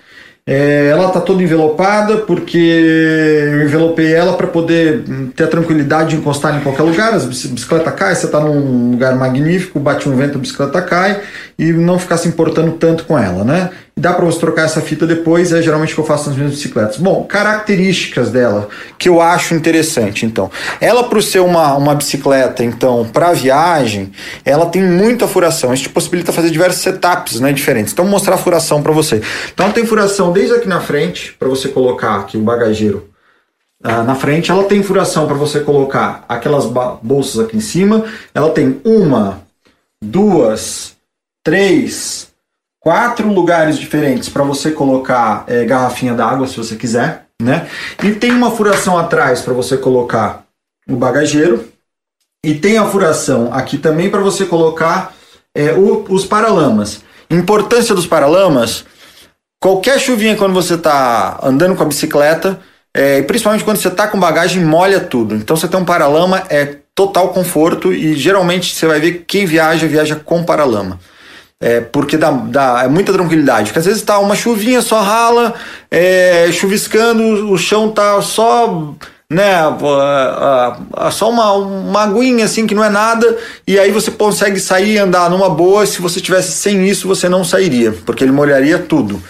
É, ela está toda envelopada porque eu envelopei ela para poder ter a tranquilidade de encostar em qualquer lugar. A bicicleta cai, você está num lugar magnífico, bate um vento, a bicicleta cai e não ficar se importando tanto com ela, né? Dá para você trocar essa fita depois, é geralmente o que eu faço nas minhas bicicletas. Bom, características dela que eu acho interessante, então. Ela, para ser uma, uma bicicleta, então, para viagem, ela tem muita furação. Isso te possibilita fazer diversos setups né, diferentes. Então, vou mostrar a furação para você. Então, tem furação desde aqui na frente, para você colocar aqui o bagageiro Uh, na frente, ela tem furação para você colocar aquelas bolsas aqui em cima. Ela tem uma, duas, três, quatro lugares diferentes para você colocar é, garrafinha d'água, se você quiser, né? E tem uma furação atrás para você colocar o bagageiro. E tem a furação aqui também para você colocar é, o, os paralamas. Importância dos paralamas: qualquer chuvinha quando você está andando com a bicicleta, é, principalmente quando você está com bagagem, molha tudo. Então você tem um paralama, é total conforto e geralmente você vai ver quem viaja, viaja com paralama. É, porque dá, dá é muita tranquilidade. Porque às vezes tá uma chuvinha, só rala, é, chuviscando, o chão tá só né, só uma, uma aguinha assim que não é nada, e aí você consegue sair e andar numa boa. Se você tivesse sem isso, você não sairia, porque ele molharia tudo.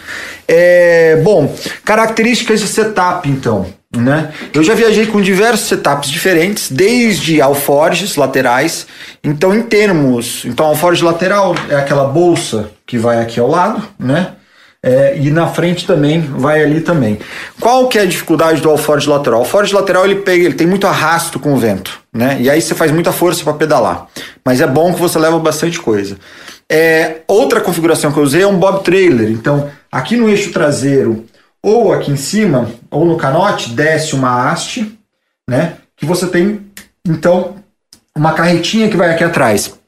É, bom, características de setup então. Né? Eu já viajei com diversos setups diferentes, desde alforges laterais. Então, em termos, então alforge lateral é aquela bolsa que vai aqui ao lado, né? É, e na frente também vai ali também. Qual que é a dificuldade do alforge lateral? O alforge lateral ele pega, ele tem muito arrasto com o vento, né? E aí você faz muita força para pedalar. Mas é bom que você leva bastante coisa. É, outra configuração que eu usei é um bob trailer. Então, aqui no eixo traseiro ou aqui em cima, ou no canote, desce uma haste, né? Que você tem, então, uma carretinha que vai aqui atrás.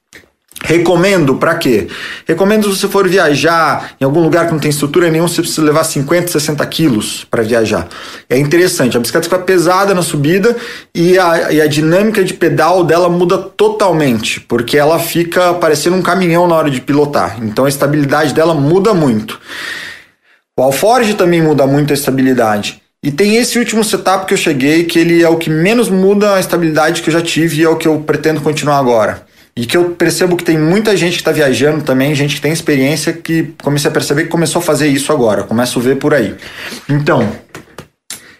Recomendo para quê? Recomendo se você for viajar em algum lugar que não tem estrutura nenhuma, você precisa levar 50, 60 quilos para viajar. É interessante, a bicicleta fica pesada na subida e a, e a dinâmica de pedal dela muda totalmente, porque ela fica parecendo um caminhão na hora de pilotar. Então a estabilidade dela muda muito. O Alforge também muda muito a estabilidade. E tem esse último setup que eu cheguei, que ele é o que menos muda a estabilidade que eu já tive e é o que eu pretendo continuar agora. E que eu percebo que tem muita gente que está viajando também, gente que tem experiência, que comecei a perceber que começou a fazer isso agora. Começo a ver por aí. Então,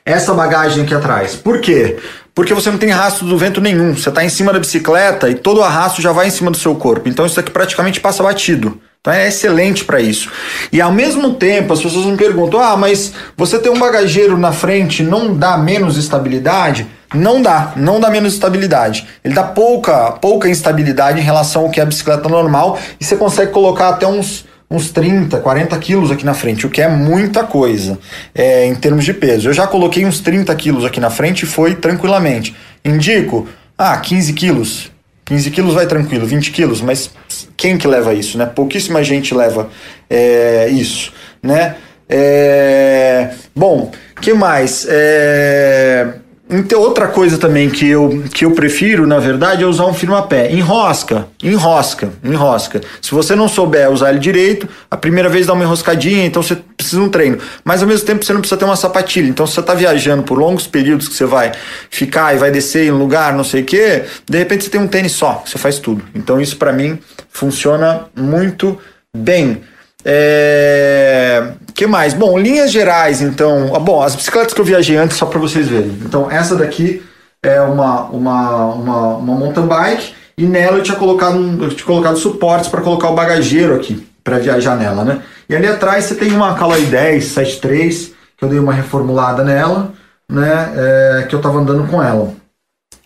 essa bagagem aqui atrás. Por quê? Porque você não tem rastro do vento nenhum. Você está em cima da bicicleta e todo o arrasto já vai em cima do seu corpo. Então isso aqui praticamente passa batido. Então é excelente para isso. E ao mesmo tempo, as pessoas me perguntam: ah, mas você ter um bagageiro na frente não dá menos estabilidade? Não dá, não dá menos estabilidade. Ele dá pouca, pouca instabilidade em relação ao que é a bicicleta normal e você consegue colocar até uns, uns 30, 40 quilos aqui na frente, o que é muita coisa é, em termos de peso. Eu já coloquei uns 30 quilos aqui na frente e foi tranquilamente. Indico, ah, 15 quilos, 15 quilos vai tranquilo, 20 quilos, mas quem que leva isso, né? Pouquíssima gente leva é, isso, né? É, bom, que mais? É, então, outra coisa também que eu, que eu prefiro, na verdade, é usar um firma-pé. Enrosca, enrosca, enrosca. Se você não souber usar ele direito, a primeira vez dá uma enroscadinha, então você precisa de um treino. Mas ao mesmo tempo você não precisa ter uma sapatilha. Então, se você está viajando por longos períodos que você vai ficar e vai descer em um lugar, não sei o quê, de repente você tem um tênis só, você faz tudo. Então, isso para mim funciona muito bem. É... que mais? Bom, linhas gerais, então. Ah, bom, as bicicletas que eu viajei antes, só para vocês verem. Então, essa daqui é uma, uma, uma, uma mountain bike e nela eu tinha colocado, eu tinha colocado suportes para colocar o bagageiro aqui, para viajar nela, né? E ali atrás você tem uma Caloi 10 73, que eu dei uma reformulada nela, né? É, que eu tava andando com ela.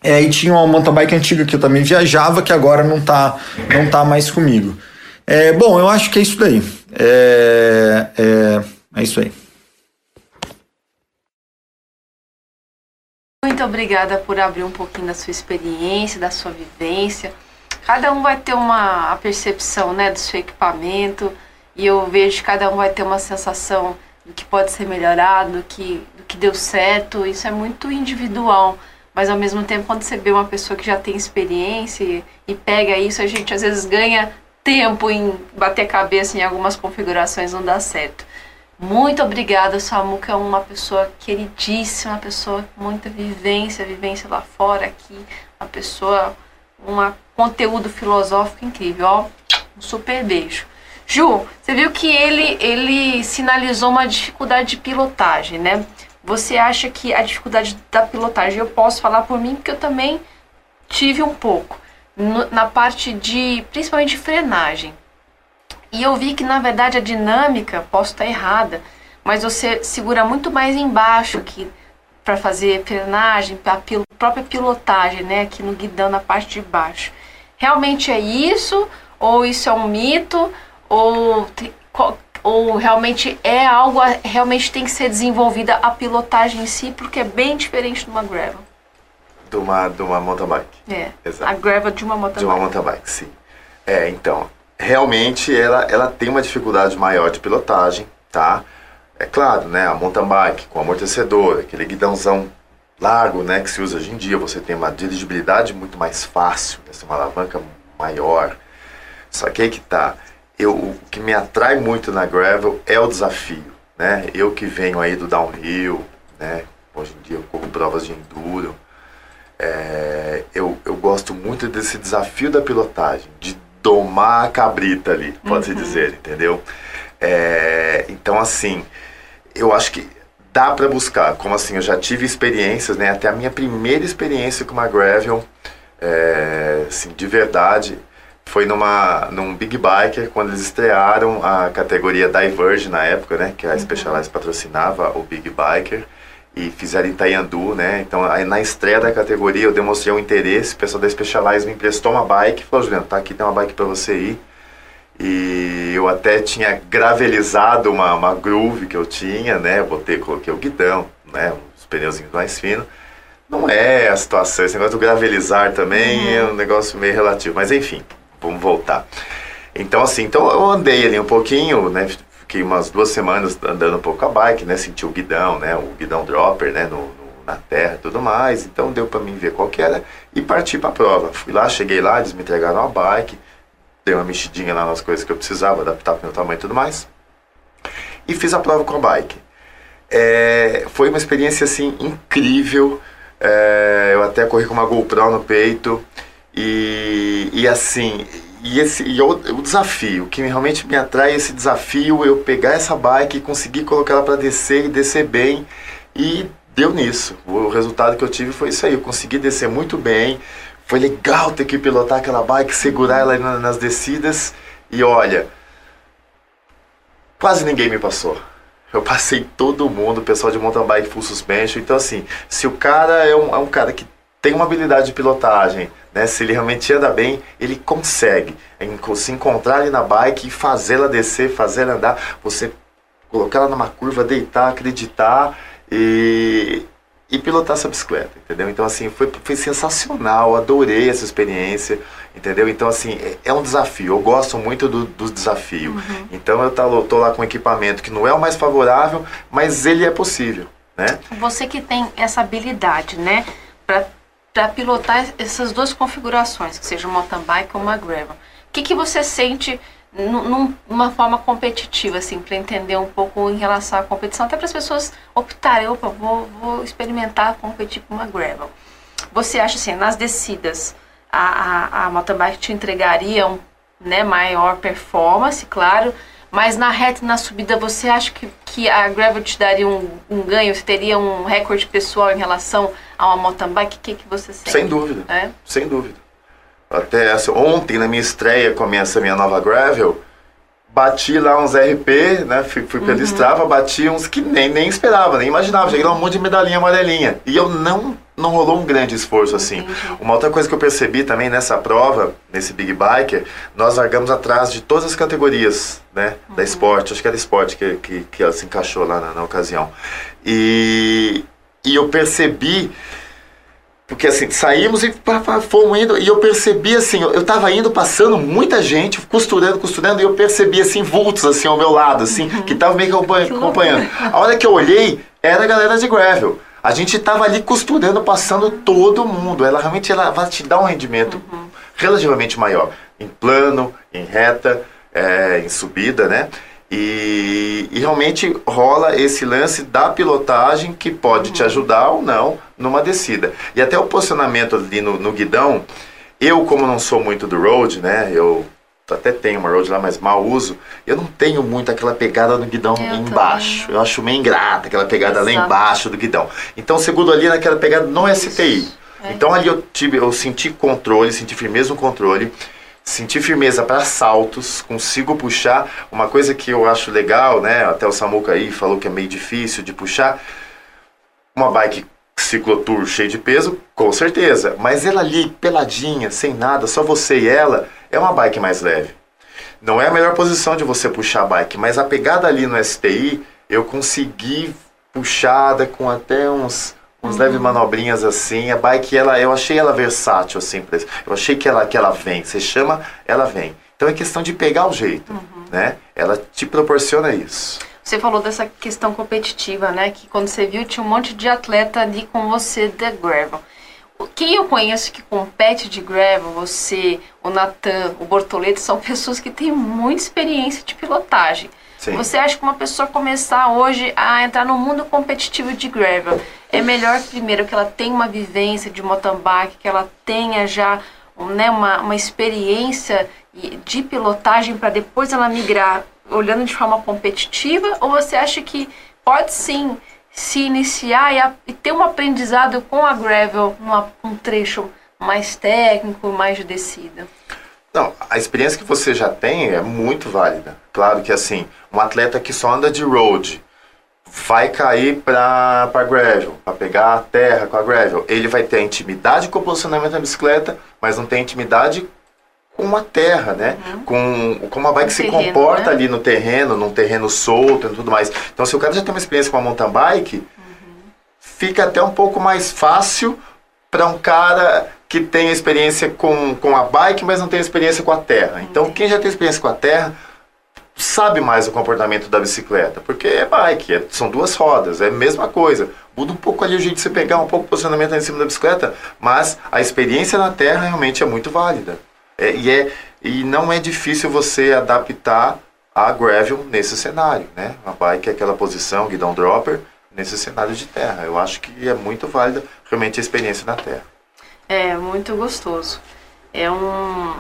É, e tinha uma mountain bike antiga que eu também viajava, que agora não tá, não tá mais comigo. É, bom, eu acho que é isso daí. É, é, é isso aí. Muito obrigada por abrir um pouquinho da sua experiência, da sua vivência. Cada um vai ter uma a percepção né, do seu equipamento e eu vejo que cada um vai ter uma sensação do que pode ser melhorado, do que, do que deu certo. Isso é muito individual. Mas ao mesmo tempo, quando você vê uma pessoa que já tem experiência e, e pega isso, a gente às vezes ganha tempo em bater cabeça em algumas configurações não dá certo. Muito obrigada, Samuca é uma pessoa queridíssima, uma pessoa com muita vivência, vivência lá fora aqui, uma pessoa, um conteúdo filosófico incrível, ó, um super beijo. Ju, você viu que ele, ele sinalizou uma dificuldade de pilotagem, né? Você acha que a dificuldade da pilotagem, eu posso falar por mim, porque eu também tive um pouco na parte de, principalmente frenagem. E eu vi que na verdade a dinâmica, posso estar errada, mas você segura muito mais embaixo que para fazer frenagem, para pil própria pilotagem, né, aqui no guidão na parte de baixo. Realmente é isso ou isso é um mito ou ou realmente é algo realmente tem que ser desenvolvida a pilotagem em si, porque é bem diferente de uma gravel de uma, de uma mountain bike. É. Exato. A gravel de uma mountain De uma mountain bike, sim. É, então, realmente ela, ela tem uma dificuldade maior de pilotagem, tá? É claro, né, a mountain bike com amortecedor, aquele guidãozão largo, né, que se usa hoje em dia, você tem uma dirigibilidade muito mais fácil, né, uma alavanca maior. Só que aí que tá, eu, o que me atrai muito na gravel é o desafio, né? Eu que venho aí do downhill, né, hoje em dia eu corro provas de enduro, é, eu, eu gosto muito desse desafio da pilotagem, de domar a cabrita ali, pode-se uhum. dizer, entendeu? É, então, assim, eu acho que dá para buscar. Como assim, eu já tive experiências, né? Até a minha primeira experiência com uma Gravel, é, assim, de verdade, foi numa, num Big Biker, quando eles estrearam a categoria Diverge na época, né? Que a uhum. Specialized patrocinava o Big Biker e fizeram em Taiandu, né? Então, aí, na estreia da categoria, eu demonstrei um interesse, o pessoal da Specialized me emprestou uma bike, falou, Juliano, tá aqui, tem uma bike para você ir. E eu até tinha gravelizado uma, uma groove que eu tinha, né? Botei, coloquei o guidão, né? Os pneuzinhos mais finos. Não é a situação, esse negócio do gravelizar também uhum. é um negócio meio relativo. Mas enfim, vamos voltar. Então, assim, então eu andei ali um pouquinho, né? Fiquei umas duas semanas andando um pouco a bike, né? Senti o guidão, né? O guidão dropper, né? No, no na terra tudo mais. Então deu para mim ver qual que era e parti para a prova. Fui lá, cheguei lá, eles me entregaram a bike, dei uma mexidinha lá nas coisas que eu precisava, adaptar para o meu tamanho e tudo mais. E fiz a prova com a bike. É, foi uma experiência assim incrível. É, eu até corri com uma GoPro no peito e, e assim e, esse, e o, o, desafio, que realmente me atrai esse desafio, eu pegar essa bike e conseguir colocar ela para descer e descer bem. E deu nisso. O resultado que eu tive foi isso aí. Eu consegui descer muito bem. Foi legal ter que pilotar aquela bike, segurar ela nas descidas. E olha, quase ninguém me passou. Eu passei todo mundo, o pessoal de mountain bike full suspension. Então, assim, se o cara é um, é um cara que tem uma habilidade de pilotagem, né? Se ele realmente anda bem, ele consegue se encontrar ali na bike e fazê-la descer, fazê-la andar, você colocar ela numa curva, deitar, acreditar e e pilotar essa bicicleta, entendeu? Então, assim, foi, foi sensacional, adorei essa experiência, entendeu? Então, assim, é, é um desafio, eu gosto muito do, do desafio. Uhum. Então, eu tô, tô lá com um equipamento que não é o mais favorável, mas ele é possível, né? Você que tem essa habilidade, né, para pilotar essas duas configurações, que seja mountain bike ou uma gravel, o que, que você sente numa forma competitiva, assim, para entender um pouco em relação à competição, até para as pessoas optarem, opa, vou, vou experimentar competir com uma gravel. Você acha assim, nas descidas, a, a, a mountain bike te entregaria um né, maior performance, claro, mas na reta e na subida você acha que, que a gravel te daria um, um ganho? Você teria um recorde pessoal em relação a uma mountain bike? O que, que você sente? Sem dúvida, é? sem dúvida até essa, ontem na minha estreia com essa minha nova gravel, bati lá uns RP, né? Fui, fui pela uhum. Strava, bati uns que nem, nem esperava, nem imaginava. Cheguei lá um monte de medalhinha amarelinha. E eu não, não rolou um grande esforço assim. Entendi. Uma outra coisa que eu percebi também nessa prova, nesse Big Biker, nós largamos atrás de todas as categorias, né? Uhum. Da esporte, acho que era esporte que, que, que ela se encaixou lá na, na ocasião. E, e eu percebi porque assim, saímos e fomos indo, e eu percebi assim, eu tava indo, passando muita gente, costurando, costurando, e eu percebi assim, vultos assim ao meu lado, assim, uhum. que tava meio que acompanhando. A hora que eu olhei, era a galera de gravel. A gente tava ali costurando, passando todo mundo. Ela realmente ela vai te dar um rendimento uhum. relativamente maior. Em plano, em reta, é, em subida, né? E, e, realmente rola esse lance da pilotagem que pode te ajudar ou não numa descida. E até o posicionamento ali no, no guidão, eu como não sou muito do road, né, eu até tenho uma road lá, mas mal uso, eu não tenho muito aquela pegada no guidão eu embaixo. Também. Eu acho meio ingrata aquela pegada Exato. lá embaixo do guidão. Então, segundo ali naquela pegada no STI. É. Então ali eu tive, eu senti controle, senti firmeza no controle sentir firmeza para saltos, consigo puxar. Uma coisa que eu acho legal, né? Até o Samuca aí falou que é meio difícil de puxar. Uma bike ciclotour cheia de peso, com certeza. Mas ela ali, peladinha, sem nada, só você e ela, é uma bike mais leve. Não é a melhor posição de você puxar a bike, mas a pegada ali no STI, eu consegui puxada com até uns uns uhum. leves manobrinhas assim. A bike, ela, eu achei ela versátil, assim, eu achei que ela, que ela vem. Você chama, ela vem. Então é questão de pegar o jeito, uhum. né? Ela te proporciona isso. Você falou dessa questão competitiva, né? Que quando você viu, tinha um monte de atleta ali com você da gravel. Quem eu conheço que compete de gravel, você, o Natan, o Bortoleto, são pessoas que têm muita experiência de pilotagem. Sim. Você acha que uma pessoa começar hoje a entrar no mundo competitivo de gravel, é melhor primeiro que ela tenha uma vivência de mountain bike, que ela tenha já né, uma, uma experiência de pilotagem para depois ela migrar olhando de forma competitiva? Ou você acha que pode sim se iniciar e, a, e ter um aprendizado com a gravel num um trecho mais técnico, mais de descida? Não, a experiência que você já tem é muito válida. Claro que assim, um atleta que só anda de road vai cair para para gravel, para pegar a terra com a gravel. Ele vai ter intimidade com o posicionamento da bicicleta, mas não tem intimidade com a terra, né? Uhum. Com como a bike se terreno, comporta né? ali no terreno, num terreno solto e tudo mais. Então, se o cara já tem uma experiência com a mountain bike, uhum. fica até um pouco mais fácil para um cara que tem experiência com, com a bike, mas não tem experiência com a terra. Então, quem já tem experiência com a terra sabe mais o comportamento da bicicleta, porque é bike, é, são duas rodas, é a mesma coisa. Muda um pouco ali o jeito de você pegar um pouco o posicionamento em cima da bicicleta, mas a experiência na terra realmente é muito válida. É, e, é, e não é difícil você adaptar a gravel nesse cenário, né? A bike é aquela posição, guidão dropper, nesse cenário de terra. Eu acho que é muito válida realmente a experiência na terra. É muito gostoso. É um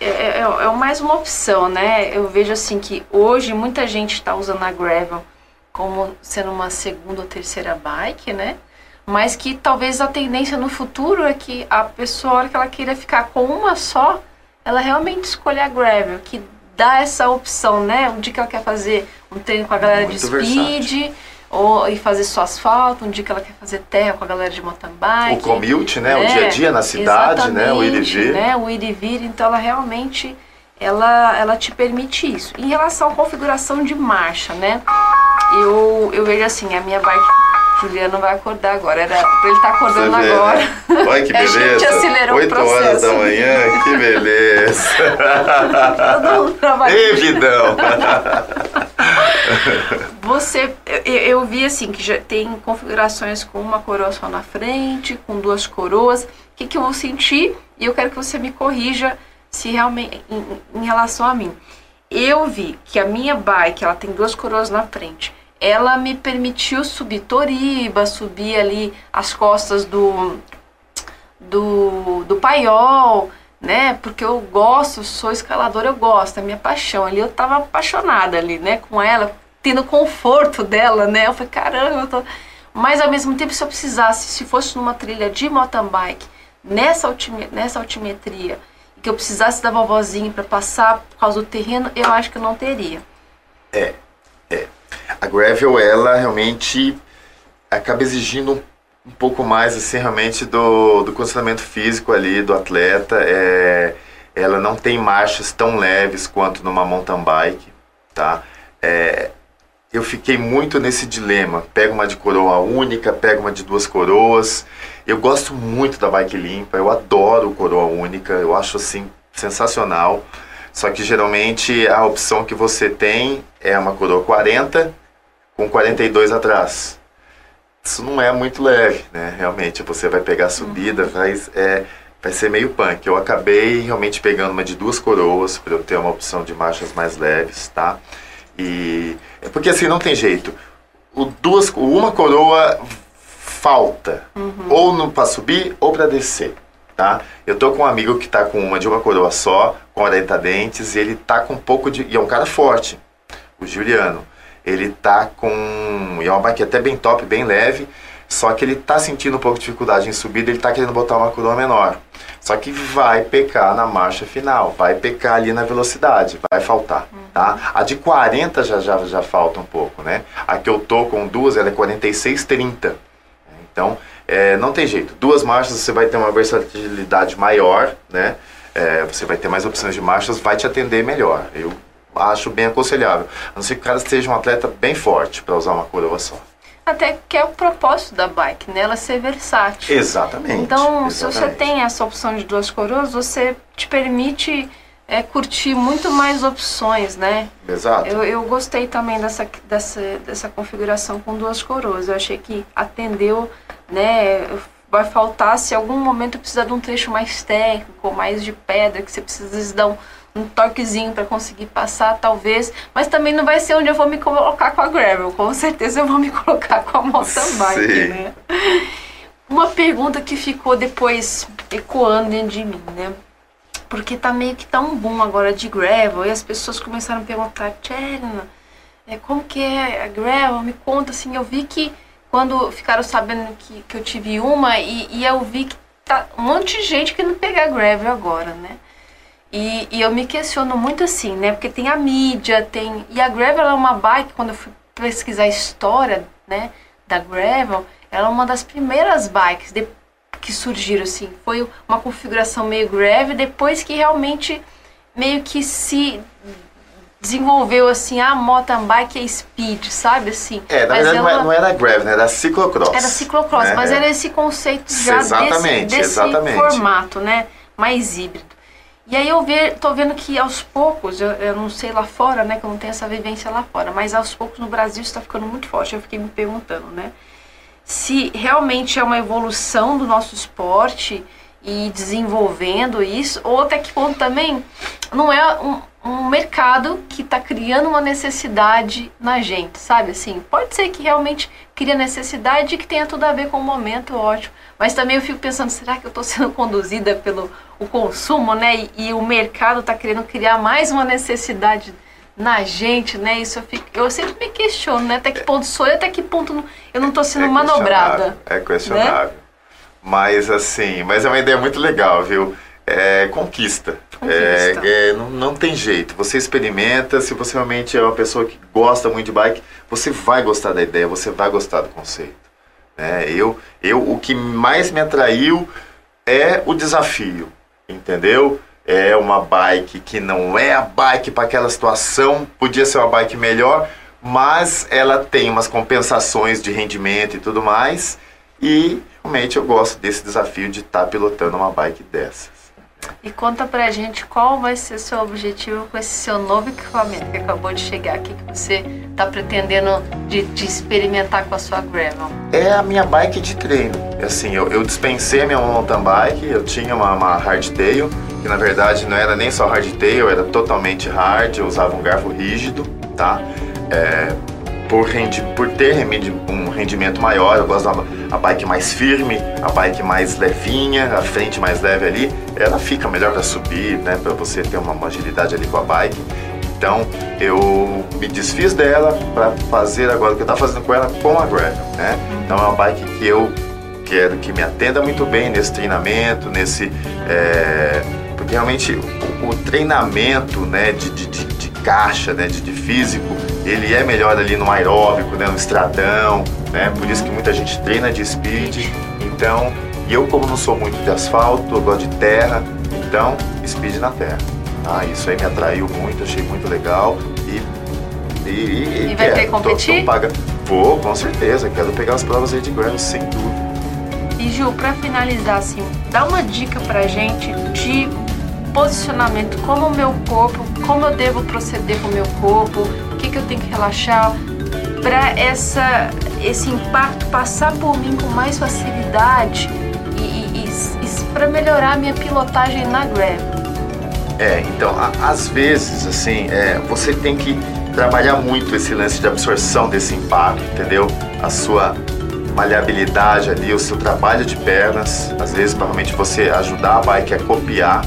é, é, é, é mais uma opção, né? Eu vejo assim que hoje muita gente está usando a gravel como sendo uma segunda ou terceira bike, né? Mas que talvez a tendência no futuro é que a pessoa, a hora que ela queira ficar com uma só, ela realmente escolhe a gravel, que dá essa opção, né? Um dia que ela quer fazer um treino com a galera Muito de speed, versátil ou e fazer só asfalto, um dia que ela quer fazer terra com a galera de mountain bike. O commute, né? O dia a dia na cidade, né? O ir e vir. Né? O ir e vir, então ela realmente ela, ela te permite isso. Em relação à configuração de marcha, né? Eu, eu vejo assim, a minha bike Juliano vai acordar agora. Era pra ele estar tá acordando vê, agora. né? Olha que A beleza. gente acelerou o 8 horas processo. da manhã, que beleza. Todo mundo trabalhando. Ei, vidão. Você, eu, eu vi assim que já tem configurações com uma coroa só na frente, com duas coroas. O que, que eu vou sentir? E eu quero que você me corrija se realmente em, em relação a mim. Eu vi que a minha bike, ela tem duas coroas na frente. Ela me permitiu subir Toriba, subir ali as costas do do, do paiol, né? Porque eu gosto, sou escaladora, eu gosto, é minha paixão. Ali eu tava apaixonada ali, né? Com ela, tendo conforto dela, né? Eu falei, caramba, eu tô... Mas ao mesmo tempo, se eu precisasse, se fosse numa trilha de mountain bike, nessa, altime, nessa altimetria, que eu precisasse da vovozinha para passar por causa do terreno, eu acho que eu não teria. A gravel, ela realmente acaba exigindo um, pouco mais, assim, realmente do, do condicionamento físico ali do atleta. É, ela não tem marchas tão leves quanto numa mountain bike, tá? É, eu fiquei muito nesse dilema. Pega uma de coroa única, pega uma de duas coroas. Eu gosto muito da bike limpa, eu adoro coroa única, eu acho assim sensacional. Só que geralmente a opção que você tem é uma coroa 40 com 42 atrás. Isso não é muito leve, né? Realmente, você vai pegar a subida, vai, é, vai ser meio punk. Eu acabei realmente pegando uma de duas coroas para eu ter uma opção de marchas mais leves, tá? E é porque assim não tem jeito. O duas, uma coroa falta, ou no para subir ou para descer, tá? Eu tô com um amigo que tá com uma de uma coroa só, com 40 dentes, e ele tá com um pouco de, e é um cara forte, o Juliano. Ele tá com, e é uma bike até bem top, bem leve, só que ele tá sentindo um pouco de dificuldade em subida, ele tá querendo botar uma coroa menor. Só que vai pecar na marcha final, vai pecar ali na velocidade, vai faltar, tá? A de 40 já, já, já falta um pouco, né? A que eu tô com duas, ela é 46,30. Então, é, não tem jeito. Duas marchas você vai ter uma versatilidade maior, né? É, você vai ter mais opções de marchas, vai te atender melhor. Eu acho bem aconselhável. A não ser que o cara seja um atleta bem forte para usar uma coroa só. Até que é o propósito da bike, né? Ela ser versátil. Exatamente. Então, se você exatamente. tem essa opção de duas coroas, você te permite é, curtir muito mais opções, né? Exato. Eu, eu gostei também dessa, dessa, dessa configuração com duas coroas. Eu achei que atendeu, né? Vai faltar se algum momento precisar de um trecho mais técnico, mais de pedra, que você precisa dar um, um toquezinho para conseguir passar, talvez. Mas também não vai ser onde eu vou me colocar com a gravel. Com certeza eu vou me colocar com a mountain bike, Sim. né? Uma pergunta que ficou depois ecoando dentro de mim, né? Porque tá meio que tá um boom agora de gravel e as pessoas começaram a perguntar, Tcherna, é, como que é a gravel? Me conta, assim, eu vi que quando ficaram sabendo que, que eu tive uma e, e eu vi que tá um monte de gente querendo pegar gravel agora, né? E, e eu me questiono muito assim, né? Porque tem a mídia, tem... E a gravel é uma bike, quando eu fui pesquisar a história, né? Da gravel, ela é uma das primeiras bikes de, que surgiram, assim. Foi uma configuração meio gravel, depois que realmente meio que se desenvolveu, assim, a mountain bike e speed, sabe? Assim. É, na Mas verdade não, ela- é- não era gravel, né? Era ciclocross. era ciclocross, né? mas É. era esse conceito já Exatamente, desse, desse exatamente. formato, né? Mais híbrido. E aí eu ve, tô vendo que aos poucos, eu, eu não sei lá fora, né? Que eu não tenho essa vivência lá fora, mas aos poucos no Brasil está ficando muito forte. Eu fiquei me perguntando, né? Se realmente é uma evolução do nosso esporte e desenvolvendo isso, ou até que ponto também não é um, um mercado que está criando uma necessidade na gente, sabe? Assim, pode ser que realmente cria necessidade e que tenha tudo a ver com o momento, ótimo. Mas também eu fico pensando, será que eu estou sendo conduzida pelo o consumo, né? E, e o mercado está querendo criar mais uma necessidade na gente, né? Isso eu, fico, eu sempre me questiono, né? Até que ponto sou eu, até que ponto não- eu não estou sendo É manobrada. É questionável. Mas assim, mas é uma ideia muito legal, viu? É, conquista. Conquista. É, é, não, não tem jeito. Você experimenta, se você realmente é uma pessoa que gosta muito de bike, você vai gostar da ideia, você vai gostar do conceito. né? eu, eu, o que mais me atraiu é o desafio, entendeu? É uma bike que não é a bike para aquela situação, podia ser uma bike melhor, mas ela tem umas compensações de rendimento e tudo mais. E realmente eu gosto desse desafio de estar tá pilotando uma bike dessas. E conta pra gente qual vai ser seu objetivo com esse seu novo equipamento que acabou de chegar aqui, que você tá pretendendo de, de experimentar com a sua Gravel. É a minha bike de treino. Assim, eu, eu dispensei a minha mountain bike, eu tinha uma, uma hardtail, que na verdade não era nem só hardtail, era totalmente hard, eu usava um garfo rígido, tá? É, por, rendi, por ter um rendimento maior, eu gosto da bike mais firme, a bike mais levinha, a frente mais leve ali, ela fica melhor para subir, né, para você ter uma agilidade ali com a bike. Então eu me desfiz dela para fazer agora o que eu estava fazendo com ela com a Gravel, né? Então é uma bike que eu quero que me atenda muito bem nesse treinamento, nesse é, realmente o, o treinamento, né, de, de, de caixa, né, de, de, físico, ele é melhor ali no aeróbico, né, no estradão, né, por isso que muita gente treina de speed. Então, e eu como não sou muito de asfalto, eu gosto de terra, então speed na terra. Ah, isso aí me atraiu muito, achei muito legal e e, e, e vai quero, ter competir? Tô, tô paga. Vou, com certeza, quero pegar as provas aí de Grand, sem dúvida. E Ju, para finalizar assim, dá uma dica pra gente de posicionamento, como o meu corpo, como eu devo proceder com o meu corpo, o que, que eu tenho que relaxar, para essa esse impacto passar por mim com mais facilidade e, e, e para melhorar a minha pilotagem na gravel. É, então, a, às vezes, assim, é, você tem que trabalhar muito esse lance de absorção desse impacto, entendeu? A sua maleabilidade ali, o seu trabalho de pernas, às vezes, provavelmente você ajudar a bike a copiar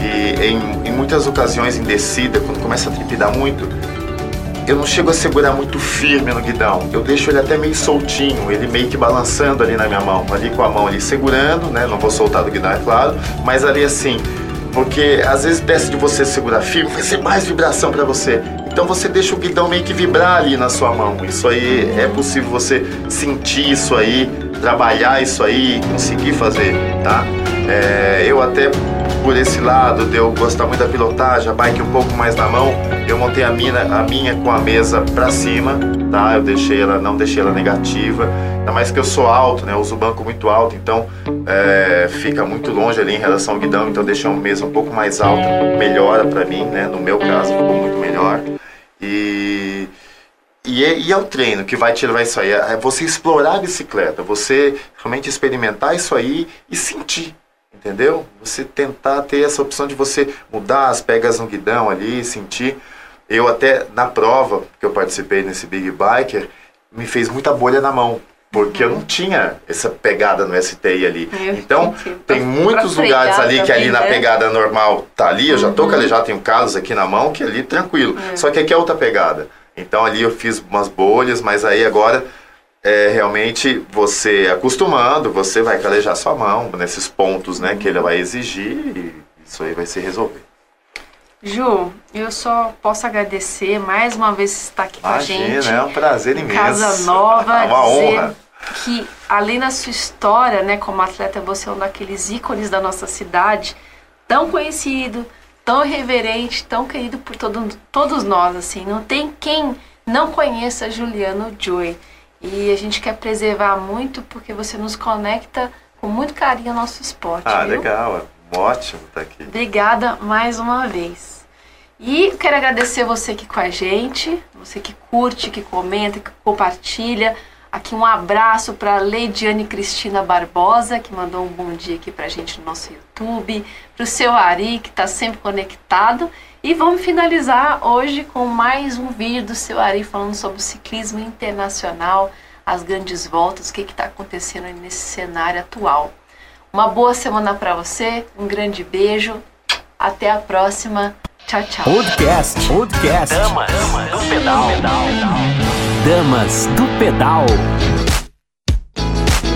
e em, em muitas ocasiões em descida, quando começa a trepidar muito, eu não chego a segurar muito firme no guidão. Eu deixo ele até meio soltinho, ele meio que balançando ali na minha mão, ali com a mão ali segurando, né? Não vou soltar do guidão, é claro, mas ali assim, porque às vezes desce de você segurar firme, vai ser mais vibração para você. Então você deixa o guidão meio que vibrar ali na sua mão. Isso aí é possível você sentir isso aí, trabalhar isso aí, conseguir fazer, tá? É, eu até por esse lado de eu gostar muito da pilotagem, a bike um pouco mais na mão, eu montei a minha, a minha com a mesa para cima, tá? Eu deixei ela, não deixei ela negativa, ainda mais que eu sou alto, né? Eu uso o banco muito alto, então é, fica muito longe ali em relação ao guidão, então deixei uma mesa um pouco mais alta, melhora para mim, né? No meu caso ficou muito melhor. E e é, e é, o treino que vai levar isso aí. É você explorar a bicicleta, você realmente experimentar isso aí e sentir entendeu? Você tentar ter essa opção de você mudar as pegas no guidão ali, sentir. Eu até na prova que eu participei nesse Big Biker, me fez muita bolha na mão. Porque uhum. eu não tinha essa pegada no STI ali. Eu então, tem muitos lugares ali que ali na né? pegada normal tá ali, eu já tô uhum. já tenho casos aqui na mão que ali tranquilo. É. Só que aqui é outra pegada. Então ali eu fiz umas bolhas, mas aí agora é realmente você acostumando, você vai calejar sua mão nesses pontos né, que ele vai exigir e isso aí vai se resolver. Ju, eu só posso agradecer mais uma vez estar aqui Imagina, com a gente. É um prazer imenso. Casa Nova. É uma honra. Que além da sua história, né, como atleta, você é um daqueles ícones da nossa cidade, tão conhecido, tão reverente, tão querido por todo, todos nós, assim. Não tem quem não conheça Juliano Joy. E a gente quer preservar muito porque você nos conecta com muito carinho ao nosso esporte. Ah, viu? legal. Ótimo estar aqui. Obrigada mais uma vez. E quero agradecer você aqui com a gente, você que curte, que comenta, que compartilha. Aqui um abraço para Leidiane Cristina Barbosa, que mandou um bom dia aqui para a gente no nosso YouTube. Para o seu Ari, que está sempre conectado. E vamos finalizar hoje com mais um vídeo do seu Ari falando sobre o ciclismo internacional, as grandes voltas, o que está acontecendo nesse cenário atual. Uma boa semana para você, um grande beijo, até a próxima. Tchau, tchau. Podcast, podcast. Damas, Damas do pedal. Damas do pedal.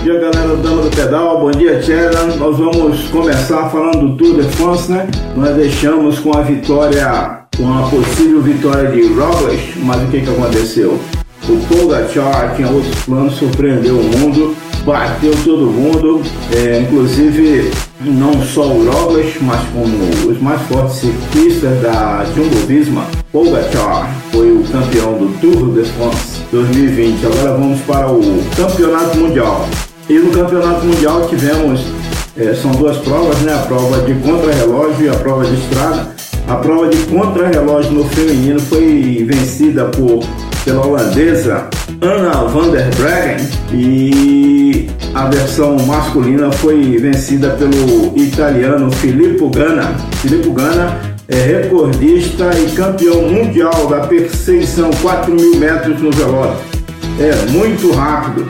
Dia, galera do Dama do Pedal. Bom dia, Tchera. Nós vamos começar falando do Tour de France, né? Nós deixamos com a vitória, com a possível vitória de Roglic, mas o que, que aconteceu? O Pogacar tinha outros planos, surpreendeu o mundo, bateu todo mundo, é, inclusive não só o Roglic, mas como os mais fortes ciclistas da Jumbo Visma. Pogacar foi o campeão do Tour de France 2020. Agora vamos para o Campeonato Mundial. E no Campeonato Mundial tivemos, é, são duas provas, né? A prova de contrarrelógio e a prova de estrada. A prova de contrarrelógio no feminino foi vencida por, pela holandesa Anna van der Breggen e a versão masculina foi vencida pelo italiano Filippo Ganna. Filippo Ganna é recordista e campeão mundial da perseguição 4 mil metros no velório. É muito rápido.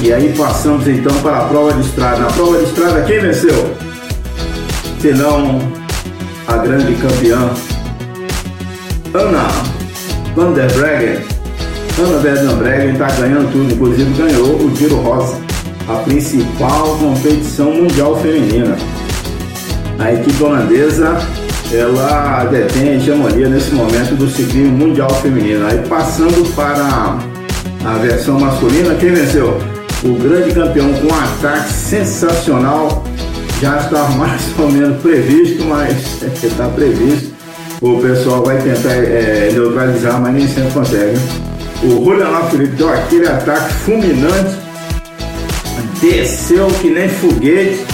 E aí passamos então para a prova de estrada. Na prova de estrada, quem venceu? Se não a grande campeã Ana Van der Breggen. Ana Van der Breggen está ganhando tudo, inclusive ganhou o Giro Rosa, a principal competição mundial feminina. A equipe holandesa ela detém a hegemonia nesse momento do ciclismo mundial feminino. Aí passando para a versão masculina, quem venceu? O grande campeão com um ataque sensacional, já está mais ou menos previsto, mas está previsto. O pessoal vai tentar é, neutralizar, mas nem sempre consegue. O Julian Felipe deu aquele ataque fulminante, desceu que nem foguete,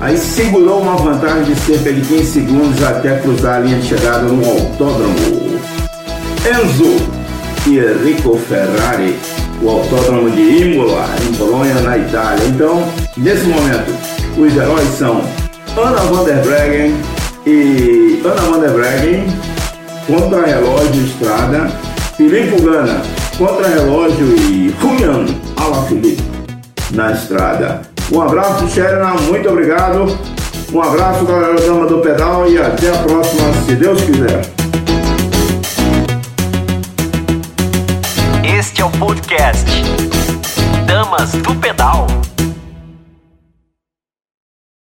aí segurou uma vantagem de cerca de 15 segundos até cruzar a linha de chegada no autódromo. Enzo e Enrico Ferrari, o autódromo de Imola, em Bolonha, na Itália. Então, nesse momento, os heróis são Ana van der Breggen e Ana van der Breggen, contra-relógio estrada, Filipe Gana, contra-relógio e Julian Alaphilippe na estrada. Um abraço, Sherina, muito obrigado. Um abraço, galera da Dama do Pedal e até a próxima, se Deus quiser. Este é o podcast Damas do Pedal.